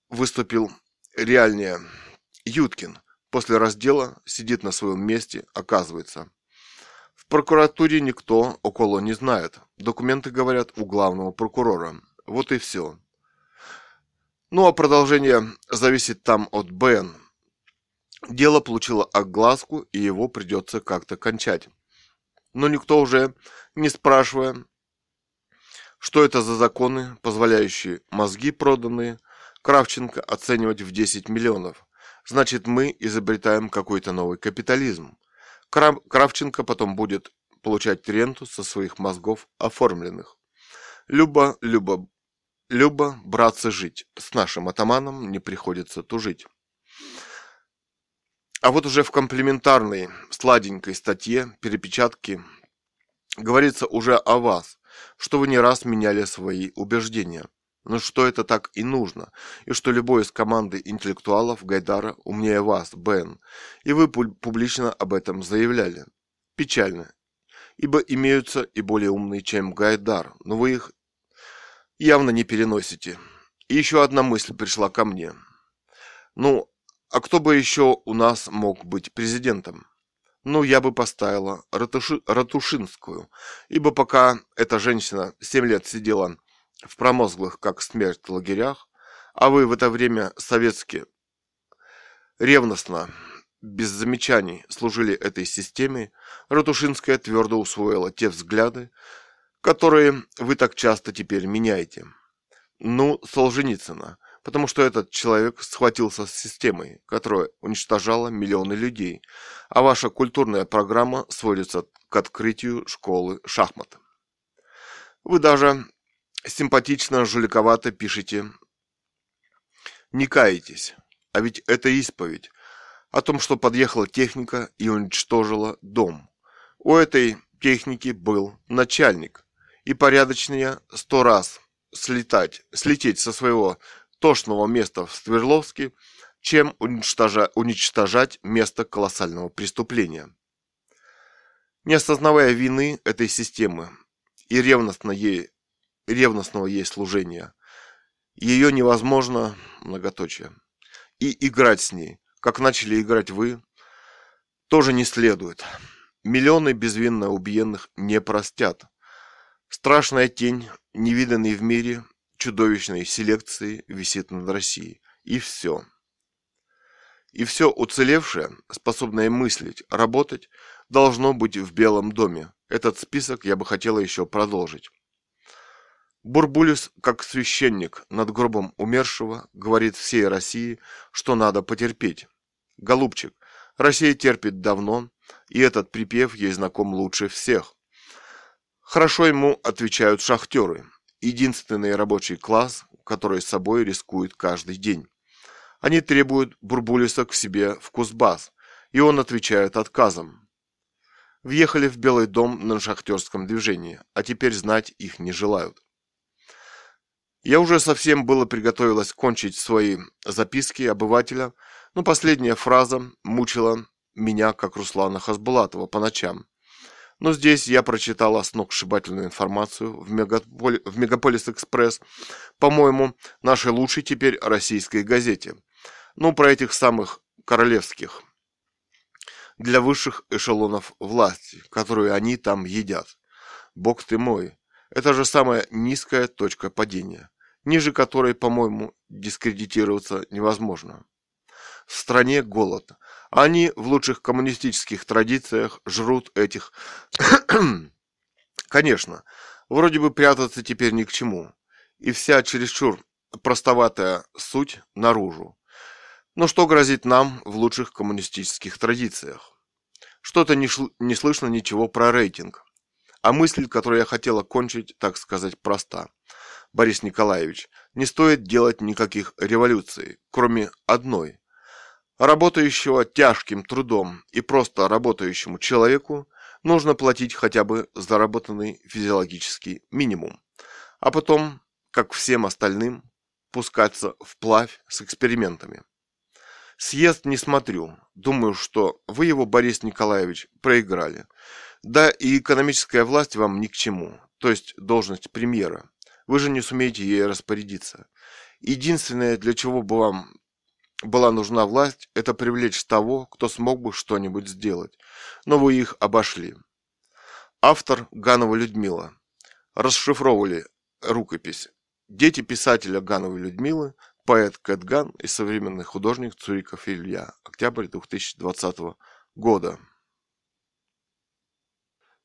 выступил реальнее Юткин. После раздела сидит на своем месте, оказывается прокуратуре никто около не знает. Документы говорят у главного прокурора. Вот и все. Ну а продолжение зависит там от БН. Дело получило огласку, и его придется как-то кончать. Но никто уже не спрашивая, что это за законы, позволяющие мозги проданные, Кравченко оценивать в 10 миллионов. Значит, мы изобретаем какой-то новый капитализм. Кравченко потом будет получать ренту со своих мозгов оформленных. Люба, Люба, Люба, братцы, жить. С нашим атаманом не приходится тужить. А вот уже в комплементарной, сладенькой статье, перепечатке, говорится уже о вас, что вы не раз меняли свои убеждения – но что это так и нужно, и что любой из команды интеллектуалов Гайдара умнее вас, Бен, и вы публично об этом заявляли. Печально, ибо имеются и более умные, чем Гайдар, но вы их явно не переносите. И еще одна мысль пришла ко мне. Ну, а кто бы еще у нас мог быть президентом? Ну, я бы поставила Ратуши, Ратушинскую, ибо пока эта женщина семь лет сидела в промозглых, как смерть, лагерях, а вы в это время советские ревностно, без замечаний служили этой системе, Ратушинская твердо усвоила те взгляды, которые вы так часто теперь меняете. Ну, Солженицына, потому что этот человек схватился с системой, которая уничтожала миллионы людей, а ваша культурная программа сводится к открытию школы шахмат. Вы даже симпатично, жуликовато пишете. Не каетесь, а ведь это исповедь о том, что подъехала техника и уничтожила дом. У этой техники был начальник, и порядочнее сто раз слетать, слететь со своего тошного места в Свердловске, чем уничтожа, уничтожать место колоссального преступления. Не осознавая вины этой системы и ревностно ей ревностного ей служения. Ее невозможно, многоточие, и играть с ней, как начали играть вы, тоже не следует. Миллионы безвинно убиенных не простят. Страшная тень, невиданной в мире, чудовищной селекции висит над Россией. И все. И все уцелевшее, способное мыслить, работать, должно быть в Белом доме. Этот список я бы хотела еще продолжить. Бурбулис, как священник над гробом умершего, говорит всей России, что надо потерпеть. Голубчик, Россия терпит давно, и этот припев ей знаком лучше всех. Хорошо ему отвечают шахтеры, единственный рабочий класс, который собой рискует каждый день. Они требуют Бурбулиса к себе в Кузбасс, и он отвечает отказом. Въехали в Белый дом на шахтерском движении, а теперь знать их не желают. Я уже совсем было приготовилась кончить свои записки обывателя, но последняя фраза мучила меня, как Руслана Хасбулатова, по ночам. Но здесь я прочитала сногсшибательную информацию в, Мегаполи... в Мегаполис Экспресс, по-моему, нашей лучшей теперь российской газете. Ну, про этих самых королевских, для высших эшелонов власти, которую они там едят. Бог ты мой, это же самая низкая точка падения, ниже которой, по-моему, дискредитироваться невозможно. В стране голод. Они в лучших коммунистических традициях жрут этих Конечно, вроде бы прятаться теперь ни к чему, и вся чересчур простоватая суть наружу. Но что грозит нам в лучших коммунистических традициях? Что-то не, шло, не слышно ничего про рейтинг. А мысль, которую я хотел окончить, так сказать, проста. Борис Николаевич, не стоит делать никаких революций, кроме одной. Работающего тяжким трудом и просто работающему человеку нужно платить хотя бы заработанный физиологический минимум. А потом, как всем остальным, пускаться вплавь с экспериментами. Съезд не смотрю. Думаю, что вы его, Борис Николаевич, проиграли. Да и экономическая власть вам ни к чему, то есть должность премьера. Вы же не сумеете ей распорядиться. Единственное, для чего бы вам была нужна власть, это привлечь того, кто смог бы что-нибудь сделать. Но вы их обошли. Автор Ганова Людмила. Расшифровывали рукопись. Дети писателя Гановой Людмилы поэт Кэтган и современный художник Цуриков Илья. Октябрь 2020 года.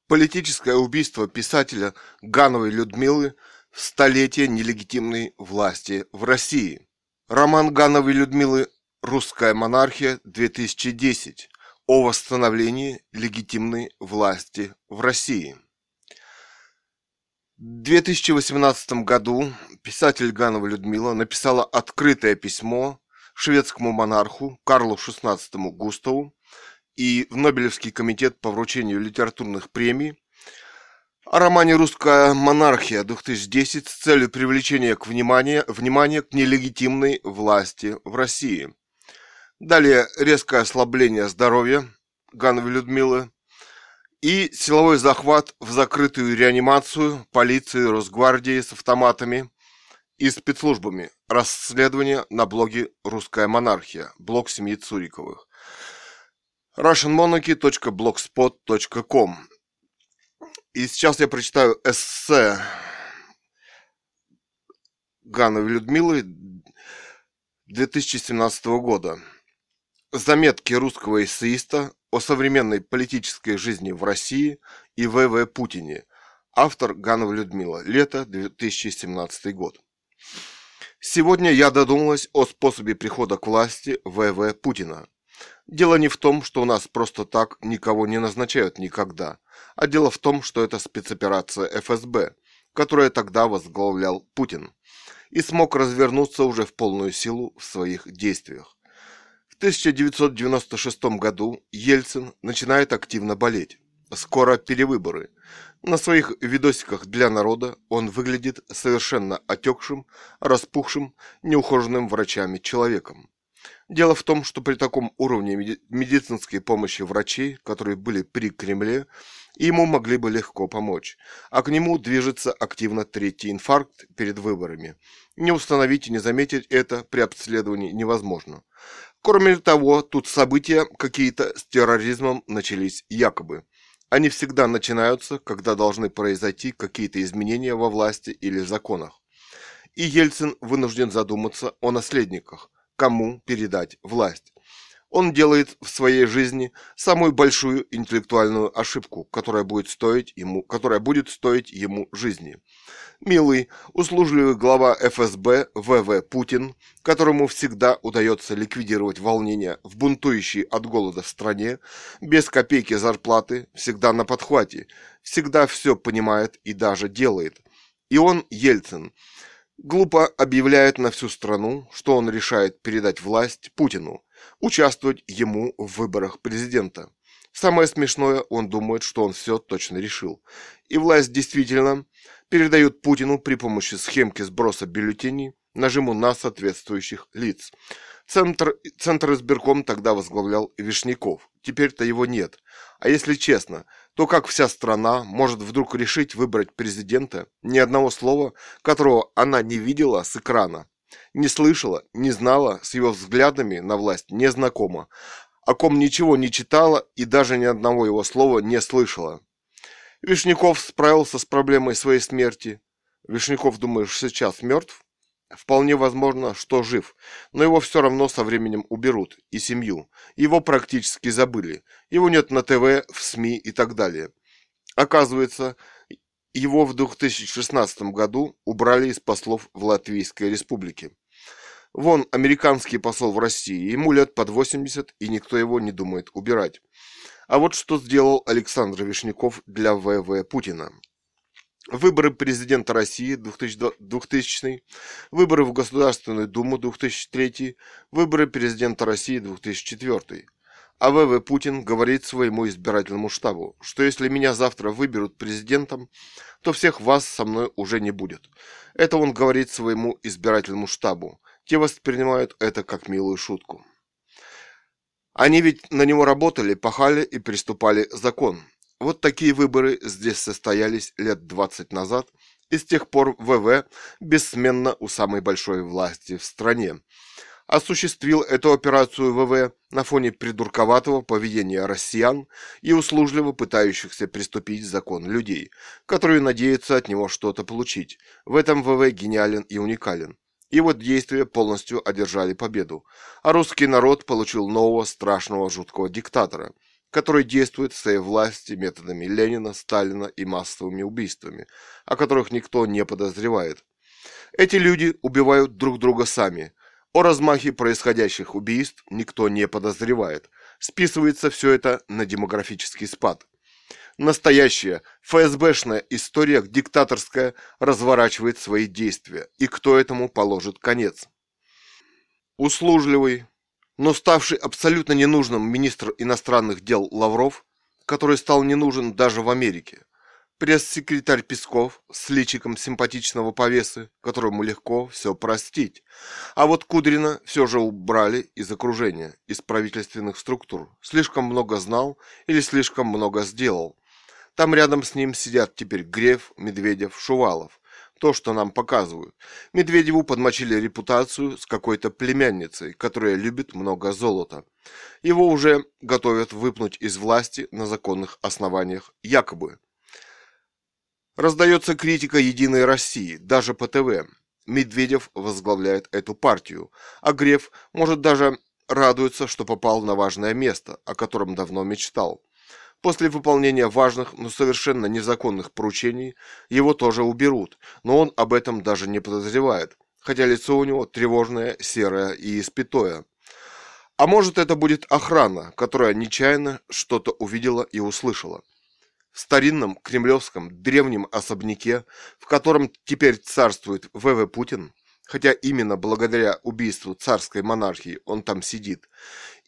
Политическое убийство писателя Гановой Людмилы в столетие нелегитимной власти в России. Роман Гановой Людмилы «Русская монархия 2010» о восстановлении легитимной власти в России. В 2018 году писатель Ганова Людмила написала открытое письмо шведскому монарху Карлу XVI Густаву и в Нобелевский комитет по вручению литературных премий о романе «Русская монархия» 2010 с целью привлечения к внимания, внимания к нелегитимной власти в России. Далее резкое ослабление здоровья Гановой Людмилы, и силовой захват в закрытую реанимацию полиции, Росгвардии с автоматами и спецслужбами. Расследование на блоге «Русская монархия», блог семьи Цуриковых. russianmonarchy.blogspot.com И сейчас я прочитаю эссе Гановой Людмилы 2017 года. Заметки русского эссеиста о современной политической жизни в России и В.В. Путине. Автор Ганова Людмила. Лето 2017 год. Сегодня я додумалась о способе прихода к власти В.В. Путина. Дело не в том, что у нас просто так никого не назначают никогда, а дело в том, что это спецоперация ФСБ, которую тогда возглавлял Путин, и смог развернуться уже в полную силу в своих действиях. В 1996 году Ельцин начинает активно болеть. Скоро перевыборы. На своих видосиках для народа он выглядит совершенно отекшим, распухшим, неухоженным врачами человеком. Дело в том, что при таком уровне медицинской помощи врачей, которые были при Кремле, ему могли бы легко помочь, а к нему движется активно третий инфаркт перед выборами. Не установить и не заметить это при обследовании невозможно. Кроме того, тут события какие-то с терроризмом начались якобы. Они всегда начинаются, когда должны произойти какие-то изменения во власти или законах. И Ельцин вынужден задуматься о наследниках, кому передать власть он делает в своей жизни самую большую интеллектуальную ошибку, которая будет стоить ему, которая будет стоить ему жизни. Милый, услужливый глава ФСБ ВВ Путин, которому всегда удается ликвидировать волнения в бунтующей от голода стране, без копейки зарплаты, всегда на подхвате, всегда все понимает и даже делает. И он, Ельцин, глупо объявляет на всю страну, что он решает передать власть Путину, участвовать ему в выборах президента. Самое смешное, он думает, что он все точно решил. И власть действительно передает Путину при помощи схемки сброса бюллетеней нажиму на соответствующих лиц. Центр, Центр избирком тогда возглавлял Вишняков. Теперь-то его нет. А если честно, то как вся страна может вдруг решить выбрать президента, ни одного слова, которого она не видела с экрана? не слышала, не знала, с его взглядами на власть не знакома, о ком ничего не читала и даже ни одного его слова не слышала. Вишняков справился с проблемой своей смерти. Вишняков, думаешь, сейчас мертв? Вполне возможно, что жив, но его все равно со временем уберут, и семью. Его практически забыли. Его нет на ТВ, в СМИ и так далее. Оказывается, его в 2016 году убрали из послов в Латвийской республике. Вон, американский посол в России, ему лет под 80, и никто его не думает убирать. А вот что сделал Александр Вишняков для ВВ Путина. Выборы президента России 2000, выборы в Государственную Думу 2003, выборы президента России 2004. А ВВ Путин говорит своему избирательному штабу, что если меня завтра выберут президентом, то всех вас со мной уже не будет. Это он говорит своему избирательному штабу. Те воспринимают это как милую шутку. Они ведь на него работали, пахали и приступали закон. Вот такие выборы здесь состоялись лет 20 назад, и с тех пор ВВ бессменно у самой большой власти в стране. Осуществил эту операцию ВВ на фоне придурковатого поведения россиян и услужливо пытающихся приступить закон людей, которые надеются от него что-то получить. В этом ВВ гениален и уникален. И вот действия полностью одержали победу, а русский народ получил нового страшного жуткого диктатора, который действует в своей власти методами Ленина, Сталина и массовыми убийствами, о которых никто не подозревает. Эти люди убивают друг друга сами. О размахе происходящих убийств никто не подозревает. Списывается все это на демографический спад. Настоящая ФСБшная история диктаторская разворачивает свои действия, и кто этому положит конец. Услужливый, но ставший абсолютно ненужным министр иностранных дел Лавров, который стал не нужен даже в Америке, пресс-секретарь Песков с личиком симпатичного повесы, которому легко все простить. А вот Кудрина все же убрали из окружения, из правительственных структур. Слишком много знал или слишком много сделал. Там рядом с ним сидят теперь Греф, Медведев, Шувалов. То, что нам показывают. Медведеву подмочили репутацию с какой-то племянницей, которая любит много золота. Его уже готовят выпнуть из власти на законных основаниях, якобы. Раздается критика «Единой России», даже по ТВ. Медведев возглавляет эту партию, а Греф, может, даже радуется, что попал на важное место, о котором давно мечтал. После выполнения важных, но совершенно незаконных поручений его тоже уберут, но он об этом даже не подозревает, хотя лицо у него тревожное, серое и испятое. А может это будет охрана, которая нечаянно что-то увидела и услышала. В старинном кремлевском древнем особняке, в котором теперь царствует ВВ Путин, хотя именно благодаря убийству царской монархии он там сидит,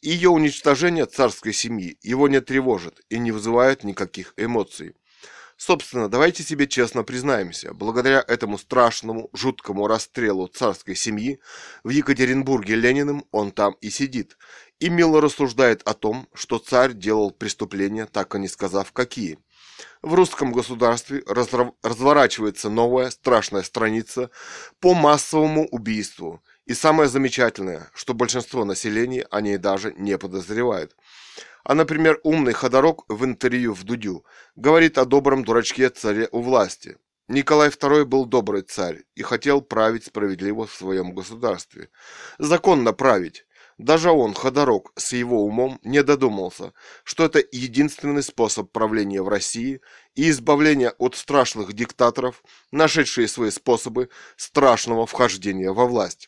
ее уничтожение царской семьи его не тревожит и не вызывает никаких эмоций. Собственно, давайте себе честно признаемся, благодаря этому страшному, жуткому расстрелу царской семьи в Екатеринбурге Лениным он там и сидит, и мило рассуждает о том, что царь делал преступления, так и не сказав какие. В русском государстве разворачивается новая страшная страница по массовому убийству, и самое замечательное, что большинство населения о ней даже не подозревает. А, например, умный ходорок в интервью в Дудю говорит о добром дурачке царе у власти. Николай II был добрый царь и хотел править справедливо в своем государстве. Законно править. Даже он, Ходорок, с его умом не додумался, что это единственный способ правления в России и избавления от страшных диктаторов, нашедшие свои способы страшного вхождения во власть.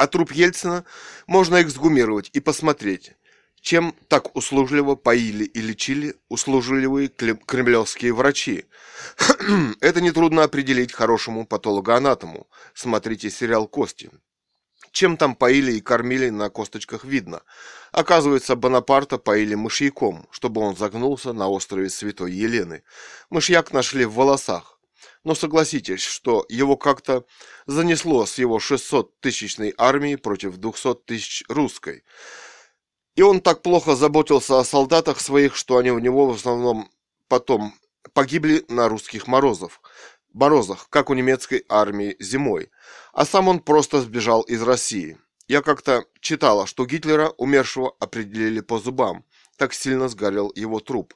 А труп Ельцина можно эксгумировать и посмотреть, чем так услужливо поили и лечили услужливые кремлевские врачи. Это нетрудно определить хорошему патологоанатому. Смотрите сериал «Кости». Чем там поили и кормили, на косточках видно. Оказывается, Бонапарта поили мышьяком, чтобы он загнулся на острове Святой Елены. Мышьяк нашли в волосах. Но согласитесь, что его как-то занесло с его 600-тысячной армии против 200 тысяч русской. И он так плохо заботился о солдатах своих, что они у него в основном потом погибли на русских морозах, морозах, как у немецкой армии зимой. А сам он просто сбежал из России. Я как-то читала, что Гитлера, умершего, определили по зубам. Так сильно сгорел его труп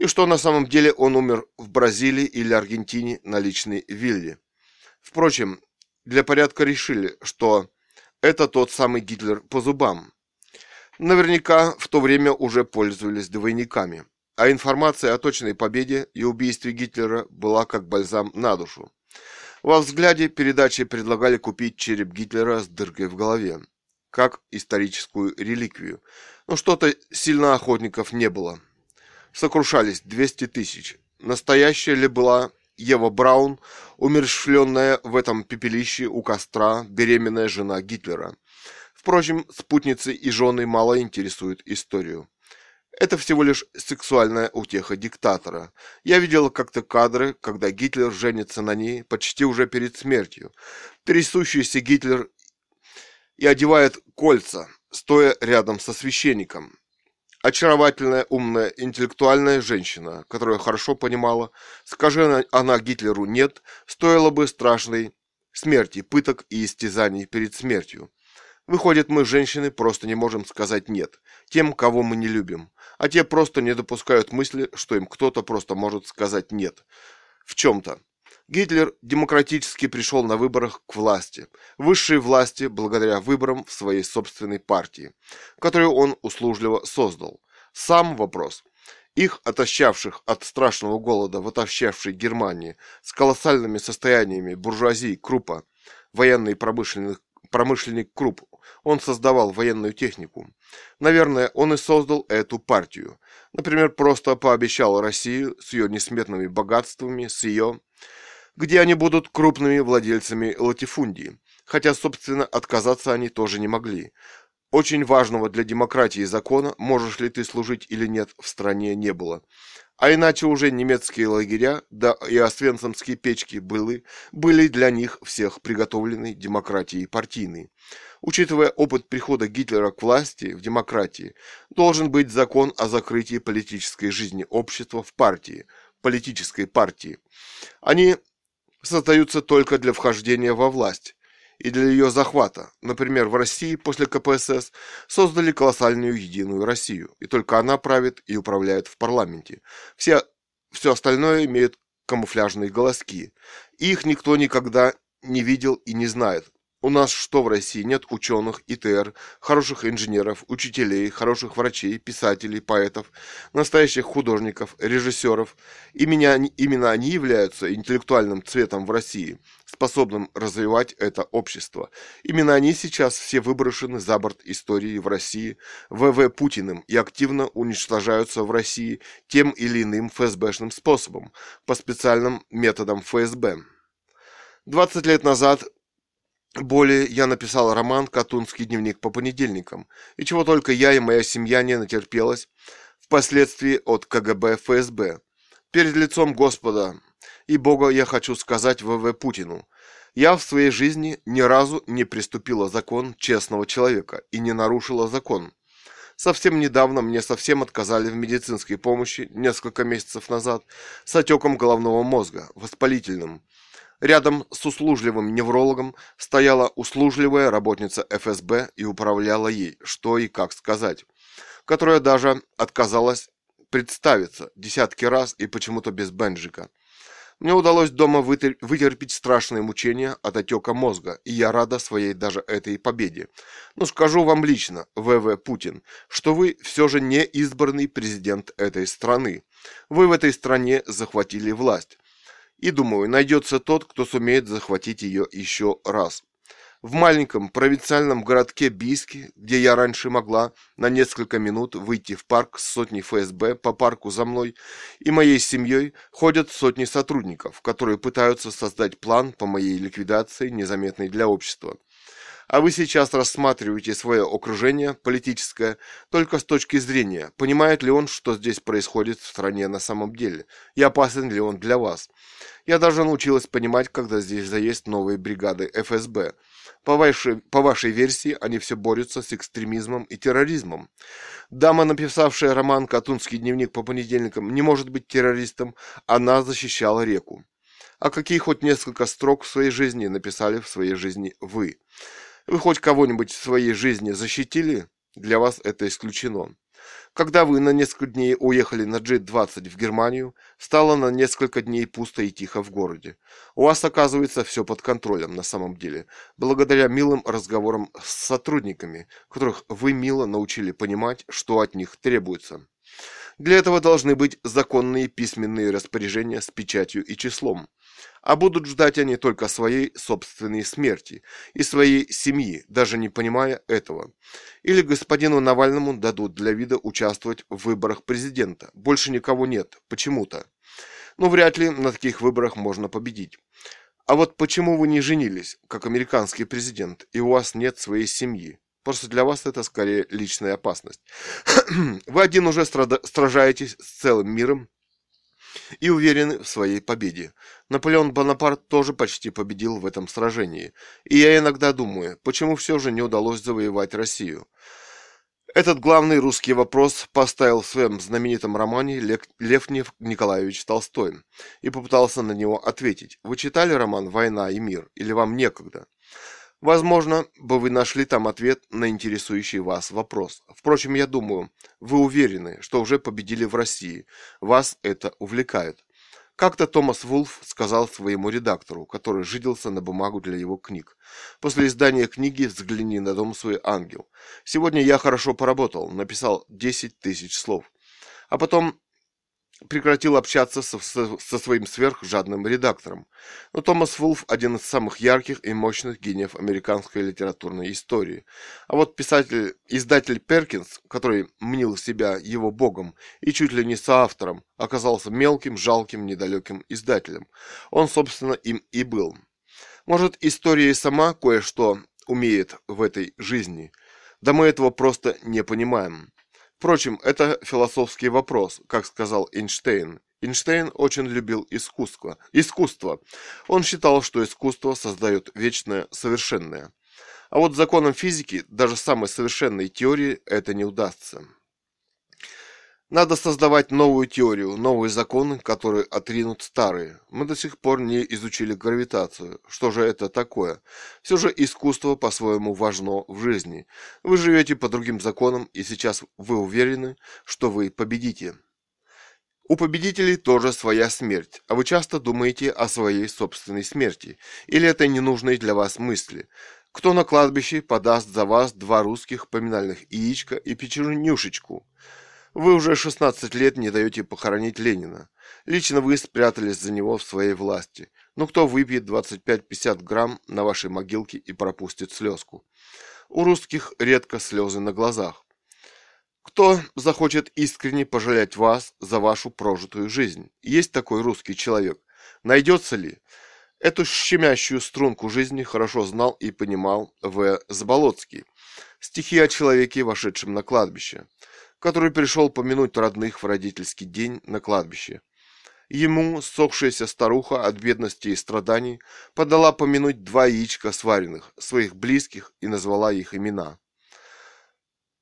и что на самом деле он умер в Бразилии или Аргентине на личной вилле. Впрочем, для порядка решили, что это тот самый Гитлер по зубам. Наверняка в то время уже пользовались двойниками. а информация о точной победе и убийстве Гитлера была как бальзам на душу. Во взгляде передачи предлагали купить череп Гитлера с дыркой в голове, как историческую реликвию, но что-то сильно охотников не было. Сокрушались 200 тысяч. Настоящая ли была Ева Браун, умершленная в этом пепелище у костра беременная жена Гитлера? Впрочем, спутницы и жены мало интересуют историю. Это всего лишь сексуальная утеха диктатора. Я видел как-то кадры, когда Гитлер женится на ней почти уже перед смертью. Трясущийся Гитлер и одевает кольца, стоя рядом со священником. Очаровательная, умная, интеллектуальная женщина, которая хорошо понимала, скажи она Гитлеру «нет», стоило бы страшной смерти, пыток и истязаний перед смертью. Выходит, мы, женщины, просто не можем сказать «нет» тем, кого мы не любим, а те просто не допускают мысли, что им кто-то просто может сказать «нет» в чем-то. Гитлер демократически пришел на выборах к власти, высшей власти благодаря выборам в своей собственной партии, которую он услужливо создал. Сам вопрос – их, отощавших от страшного голода в отощавшей Германии, с колоссальными состояниями буржуазии Крупа, военный промышленных промышленник Круп. Он создавал военную технику. Наверное, он и создал эту партию. Например, просто пообещал России с ее несметными богатствами, с ее... где они будут крупными владельцами латифундии. Хотя, собственно, отказаться они тоже не могли. Очень важного для демократии закона, можешь ли ты служить или нет, в стране не было. А иначе уже немецкие лагеря, да и освенцимские печки были, были для них всех приготовлены демократией партийной. Учитывая опыт прихода Гитлера к власти в демократии, должен быть закон о закрытии политической жизни общества в партии, политической партии. Они создаются только для вхождения во власть, и для ее захвата. Например, в России после КПСС создали колоссальную единую Россию, и только она правит и управляет в парламенте. Все, все остальное имеют камуфляжные голоски. их никто никогда не видел и не знает. У нас что в России? Нет ученых, ИТР, хороших инженеров, учителей, хороших врачей, писателей, поэтов, настоящих художников, режиссеров. Именно, именно они являются интеллектуальным цветом в России, способным развивать это общество. Именно они сейчас все выброшены за борт истории в России ВВ Путиным и активно уничтожаются в России тем или иным ФСБшным способом, по специальным методам ФСБ. 20 лет назад более я написал роман «Катунский дневник по понедельникам», и чего только я и моя семья не натерпелась впоследствии от КГБ ФСБ. Перед лицом Господа и Бога я хочу сказать ВВ Путину. Я в своей жизни ни разу не приступила закон честного человека и не нарушила закон. Совсем недавно мне совсем отказали в медицинской помощи, несколько месяцев назад, с отеком головного мозга, воспалительным. Рядом с услужливым неврологом стояла услужливая работница ФСБ и управляла ей, что и как сказать, которая даже отказалась представиться десятки раз и почему-то без бенджика. Мне удалось дома вытерпеть страшные мучения от отека мозга, и я рада своей даже этой победе. Но скажу вам лично, ВВ Путин, что вы все же не избранный президент этой страны. Вы в этой стране захватили власть. И думаю, найдется тот, кто сумеет захватить ее еще раз. В маленьком провинциальном городке Бийске, где я раньше могла на несколько минут выйти в парк с сотней ФСБ по парку за мной и моей семьей, ходят сотни сотрудников, которые пытаются создать план по моей ликвидации, незаметной для общества а вы сейчас рассматриваете свое окружение политическое только с точки зрения, понимает ли он, что здесь происходит в стране на самом деле, и опасен ли он для вас. Я даже научилась понимать, когда здесь заесть новые бригады ФСБ. По вашей, по вашей версии, они все борются с экстремизмом и терроризмом. Дама, написавшая роман «Катунский дневник по понедельникам», не может быть террористом, она защищала реку. А какие хоть несколько строк в своей жизни написали в своей жизни вы? Вы хоть кого-нибудь в своей жизни защитили? Для вас это исключено. Когда вы на несколько дней уехали на G20 в Германию, стало на несколько дней пусто и тихо в городе. У вас оказывается все под контролем на самом деле, благодаря милым разговорам с сотрудниками, которых вы мило научили понимать, что от них требуется. Для этого должны быть законные письменные распоряжения с печатью и числом. А будут ждать они только своей собственной смерти и своей семьи, даже не понимая этого. Или господину Навальному дадут для вида участвовать в выборах президента. Больше никого нет, почему-то. Но вряд ли на таких выборах можно победить. А вот почему вы не женились, как американский президент, и у вас нет своей семьи? Просто для вас это скорее личная опасность. Вы один уже сражаетесь с целым миром и уверены в своей победе. Наполеон Бонапарт тоже почти победил в этом сражении. И я иногда думаю, почему все же не удалось завоевать Россию. Этот главный русский вопрос поставил в своем знаменитом романе Лев Николаевич Толстой и попытался на него ответить. Вы читали роман «Война и мир» или вам некогда? Возможно, бы вы нашли там ответ на интересующий вас вопрос. Впрочем, я думаю, вы уверены, что уже победили в России. Вас это увлекает. Как-то Томас Вулф сказал своему редактору, который жидился на бумагу для его книг. После издания книги «Взгляни на дом свой ангел». Сегодня я хорошо поработал, написал 10 тысяч слов. А потом прекратил общаться со, со, со своим сверхжадным редактором. Но Томас Вулф – один из самых ярких и мощных гениев американской литературной истории. А вот писатель, издатель Перкинс, который мнил себя его богом и чуть ли не соавтором, оказался мелким, жалким, недалеким издателем. Он, собственно, им и был. Может, история сама кое-что умеет в этой жизни. Да мы этого просто не понимаем. Впрочем, это философский вопрос, как сказал Эйнштейн. Эйнштейн очень любил искусство. Искусство. Он считал, что искусство создает вечное совершенное. А вот законам физики, даже самой совершенной теории, это не удастся. Надо создавать новую теорию, новые законы, которые отринут старые. Мы до сих пор не изучили гравитацию. Что же это такое? Все же искусство по-своему важно в жизни. Вы живете по другим законам, и сейчас вы уверены, что вы победите. У победителей тоже своя смерть, а вы часто думаете о своей собственной смерти. Или это ненужные для вас мысли. Кто на кладбище подаст за вас два русских поминальных яичка и печенюшечку? Вы уже 16 лет не даете похоронить Ленина. Лично вы спрятались за него в своей власти. Но кто выпьет 25-50 грамм на вашей могилке и пропустит слезку? У русских редко слезы на глазах. Кто захочет искренне пожалеть вас за вашу прожитую жизнь? Есть такой русский человек. Найдется ли? Эту щемящую струнку жизни хорошо знал и понимал В. Заболоцкий. Стихи о человеке, вошедшем на кладбище который пришел помянуть родных в родительский день на кладбище. Ему сохшаяся старуха от бедности и страданий подала помянуть два яичка сваренных, своих близких, и назвала их имена.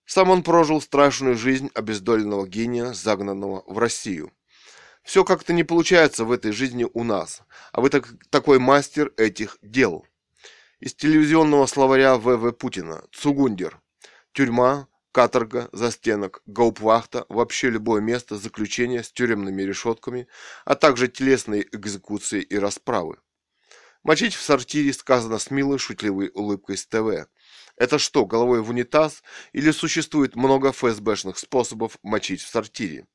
Сам он прожил страшную жизнь обездоленного гения, загнанного в Россию. Все как-то не получается в этой жизни у нас, а вы так, такой мастер этих дел. Из телевизионного словаря В.В. Путина «Цугундер» Тюрьма, каторга, застенок, гаупвахта, вообще любое место заключения с тюремными решетками, а также телесные экзекуции и расправы. Мочить в сортире сказано с милой шутливой улыбкой с ТВ. Это что, головой в унитаз или существует много ФСБшных способов мочить в сортире?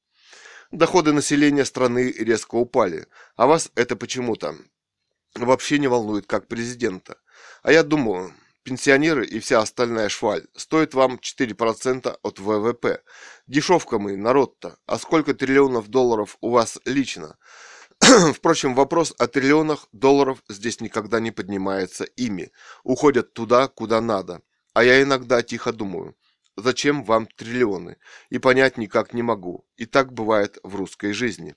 Доходы населения страны резко упали, а вас это почему-то вообще не волнует как президента. А я думаю, пенсионеры и вся остальная шваль, стоит вам 4% от ВВП. Дешевка мы, народ-то. А сколько триллионов долларов у вас лично? Впрочем, вопрос о триллионах долларов здесь никогда не поднимается ими. Уходят туда, куда надо. А я иногда тихо думаю, зачем вам триллионы? И понять никак не могу. И так бывает в русской жизни.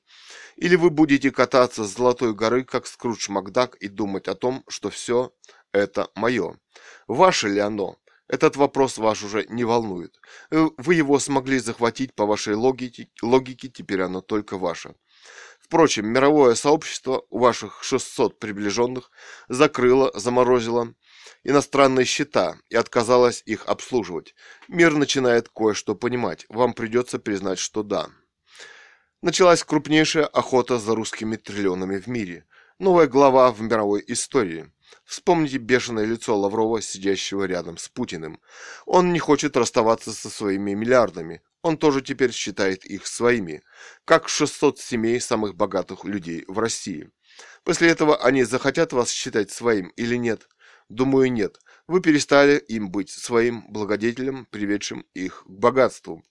Или вы будете кататься с Золотой горы, как Скрудж Макдак, и думать о том, что все это мое. Ваше ли оно? Этот вопрос вас уже не волнует. Э, вы его смогли захватить по вашей логике, логике теперь оно только ваше. Впрочем, мировое сообщество у ваших 600 приближенных закрыло, заморозило иностранные счета и отказалось их обслуживать. Мир начинает кое-что понимать. Вам придется признать, что да. Началась крупнейшая охота за русскими триллионами в мире. Новая глава в мировой истории – Вспомните бешеное лицо Лаврова, сидящего рядом с Путиным. Он не хочет расставаться со своими миллиардами. Он тоже теперь считает их своими, как 600 семей самых богатых людей в России. После этого они захотят вас считать своим или нет? Думаю, нет. Вы перестали им быть своим благодетелем, приведшим их к богатству.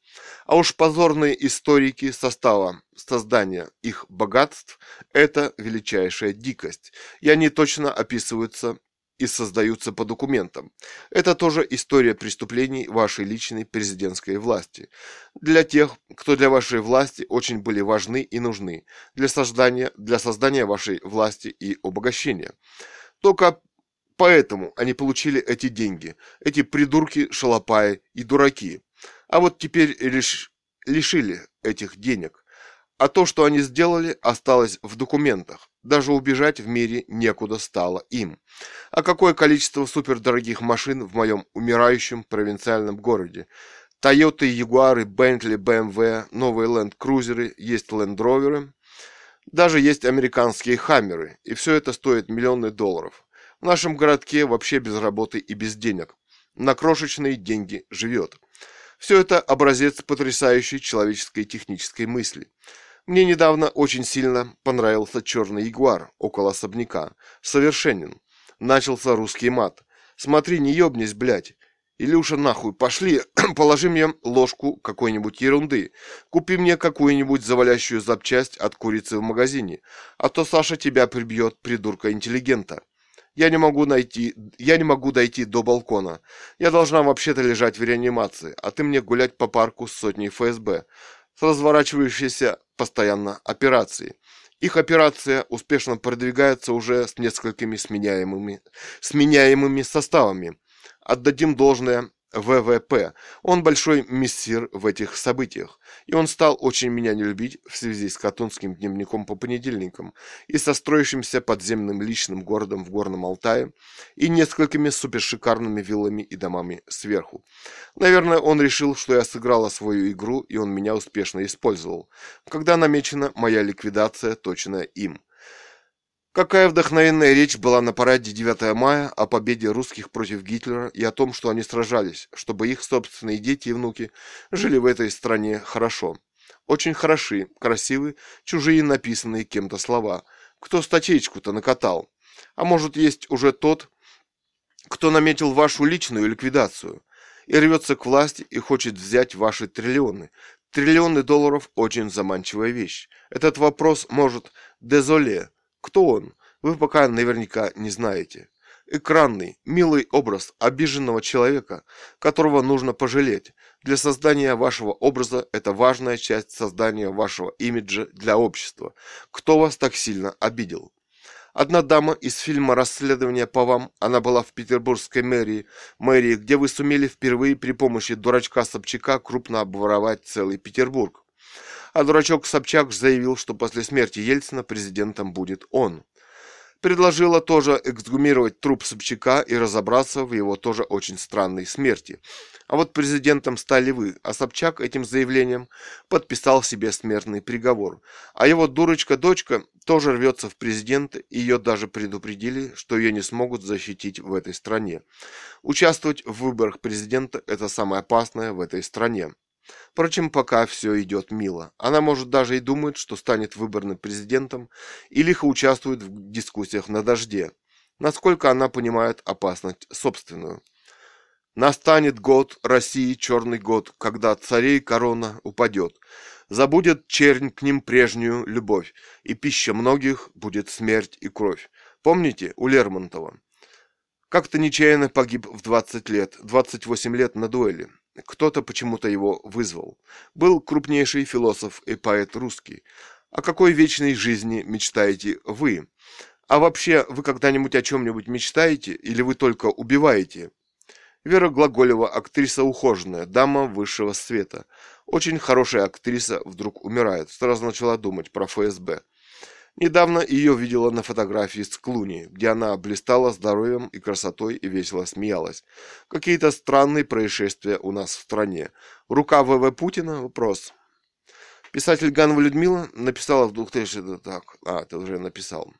А уж позорные историки состава создания их богатств – это величайшая дикость, и они точно описываются и создаются по документам. Это тоже история преступлений вашей личной президентской власти. Для тех, кто для вашей власти очень были важны и нужны, для создания, для создания вашей власти и обогащения. Только поэтому они получили эти деньги, эти придурки, шалопаи и дураки. А вот теперь лишь лишили этих денег. А то, что они сделали, осталось в документах. Даже убежать в мире некуда стало им. А какое количество супердорогих машин в моем умирающем провинциальном городе? Тойоты, Ягуары, Бентли, БМВ, новые ленд-крузеры, есть лендроверы. Даже есть американские хаммеры. И все это стоит миллионы долларов. В нашем городке вообще без работы и без денег. На крошечные деньги живет. Все это образец потрясающей человеческой технической мысли. Мне недавно очень сильно понравился черный ягуар около особняка. Совершенен. Начался русский мат. Смотри, не ёбнись, блядь. Илюша, нахуй, пошли, положи мне ложку какой-нибудь ерунды. Купи мне какую-нибудь завалящую запчасть от курицы в магазине. А то Саша тебя прибьет, придурка интеллигента. Я не могу найти, я не могу дойти до балкона. Я должна вообще-то лежать в реанимации, а ты мне гулять по парку с сотней ФСБ с разворачивающейся постоянно операцией. Их операция успешно продвигается уже с несколькими сменяемыми, сменяемыми составами. Отдадим должное ВВП. Он большой мессир в этих событиях. И он стал очень меня не любить в связи с Катунским дневником по понедельникам и со строящимся подземным личным городом в Горном Алтае и несколькими супершикарными виллами и домами сверху. Наверное, он решил, что я сыграла свою игру, и он меня успешно использовал. Когда намечена моя ликвидация, точно им. Какая вдохновенная речь была на параде 9 мая о победе русских против Гитлера и о том, что они сражались, чтобы их собственные дети и внуки жили в этой стране хорошо. Очень хороши, красивы, чужие написанные кем-то слова. Кто статейку-то накатал? А может, есть уже тот, кто наметил вашу личную ликвидацию и рвется к власти и хочет взять ваши триллионы. Триллионы долларов – очень заманчивая вещь. Этот вопрос может дезоле кто он? Вы пока наверняка не знаете. Экранный, милый образ обиженного человека, которого нужно пожалеть. Для создания вашего образа это важная часть создания вашего имиджа для общества. Кто вас так сильно обидел? Одна дама из фильма «Расследование по вам», она была в петербургской мэрии, мэрии, где вы сумели впервые при помощи дурачка Собчака крупно обворовать целый Петербург а дурачок Собчак заявил, что после смерти Ельцина президентом будет он. Предложила тоже эксгумировать труп Собчака и разобраться в его тоже очень странной смерти. А вот президентом стали вы, а Собчак этим заявлением подписал себе смертный приговор. А его дурочка-дочка тоже рвется в президенты, и ее даже предупредили, что ее не смогут защитить в этой стране. Участвовать в выборах президента – это самое опасное в этой стране. Впрочем, пока все идет мило. Она, может, даже и думает, что станет выборным президентом и лихо участвует в дискуссиях на дожде. Насколько она понимает опасность собственную. Настанет год России, черный год, когда царей корона упадет. Забудет чернь к ним прежнюю любовь, и пища многих будет смерть и кровь. Помните у Лермонтова? Как-то нечаянно погиб в 20 лет, 28 лет на дуэли. Кто-то почему-то его вызвал. Был крупнейший философ и поэт русский. О какой вечной жизни мечтаете вы? А вообще, вы когда-нибудь о чем-нибудь мечтаете или вы только убиваете? Вера Глаголева, актриса ухоженная, дама высшего света. Очень хорошая актриса вдруг умирает. Сразу начала думать про ФСБ. Недавно ее видела на фотографии с Клуни, где она блистала здоровьем и красотой и весело смеялась. Какие-то странные происшествия у нас в стране. Рука ВВ Путина? Вопрос. Писатель Ганова Людмила написала в 2000... Так, а, это уже написал.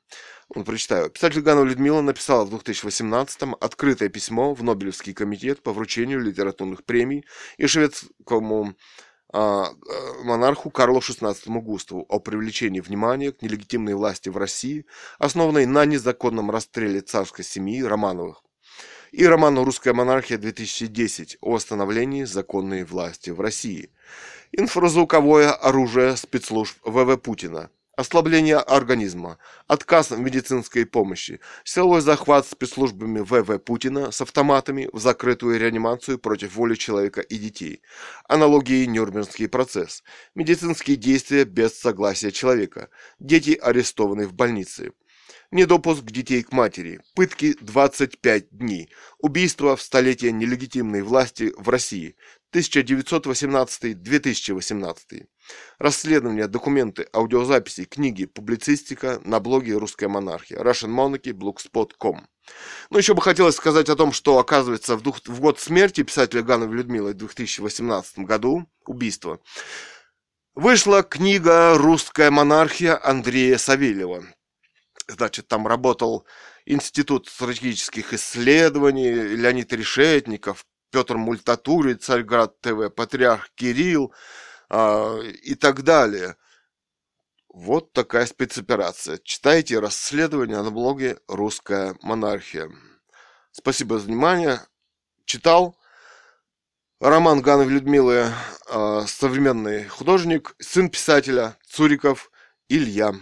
Он прочитаю. Писатель Ганова Людмила написала в 2018-м открытое письмо в Нобелевский комитет по вручению литературных премий и шведскому монарху Карлу XVI Густаву о привлечении внимания к нелегитимной власти в России, основанной на незаконном расстреле царской семьи Романовых, и роману «Русская монархия-2010» о восстановлении законной власти в России. Инфразвуковое оружие спецслужб ВВ Путина – ослабление организма, отказ в медицинской помощи, силовой захват спецслужбами ВВ Путина с автоматами в закрытую реанимацию против воли человека и детей, аналогии Нюрнбергский процесс, медицинские действия без согласия человека, дети арестованы в больнице, недопуск детей к матери, пытки 25 дней, убийство в столетие нелегитимной власти в России, 1918-2018. Расследования, документы, аудиозаписи, книги, публицистика на блоге «Русская монархия» Russian Monarchy, blogspot.com. Ну, еще бы хотелось сказать о том, что, оказывается, в, дух, в год смерти писателя Гановой Людмилы в 2018 году, убийство, вышла книга «Русская монархия» Андрея Савельева. Значит, там работал Институт стратегических исследований, Леонид Решетников, Петр Мультатури, Царьград ТВ, Патриарх Кирилл э, и так далее. Вот такая спецоперация. Читайте расследования на блоге «Русская монархия». Спасибо за внимание. Читал. Роман Ганов Людмилы, э, современный художник, сын писателя Цуриков Илья.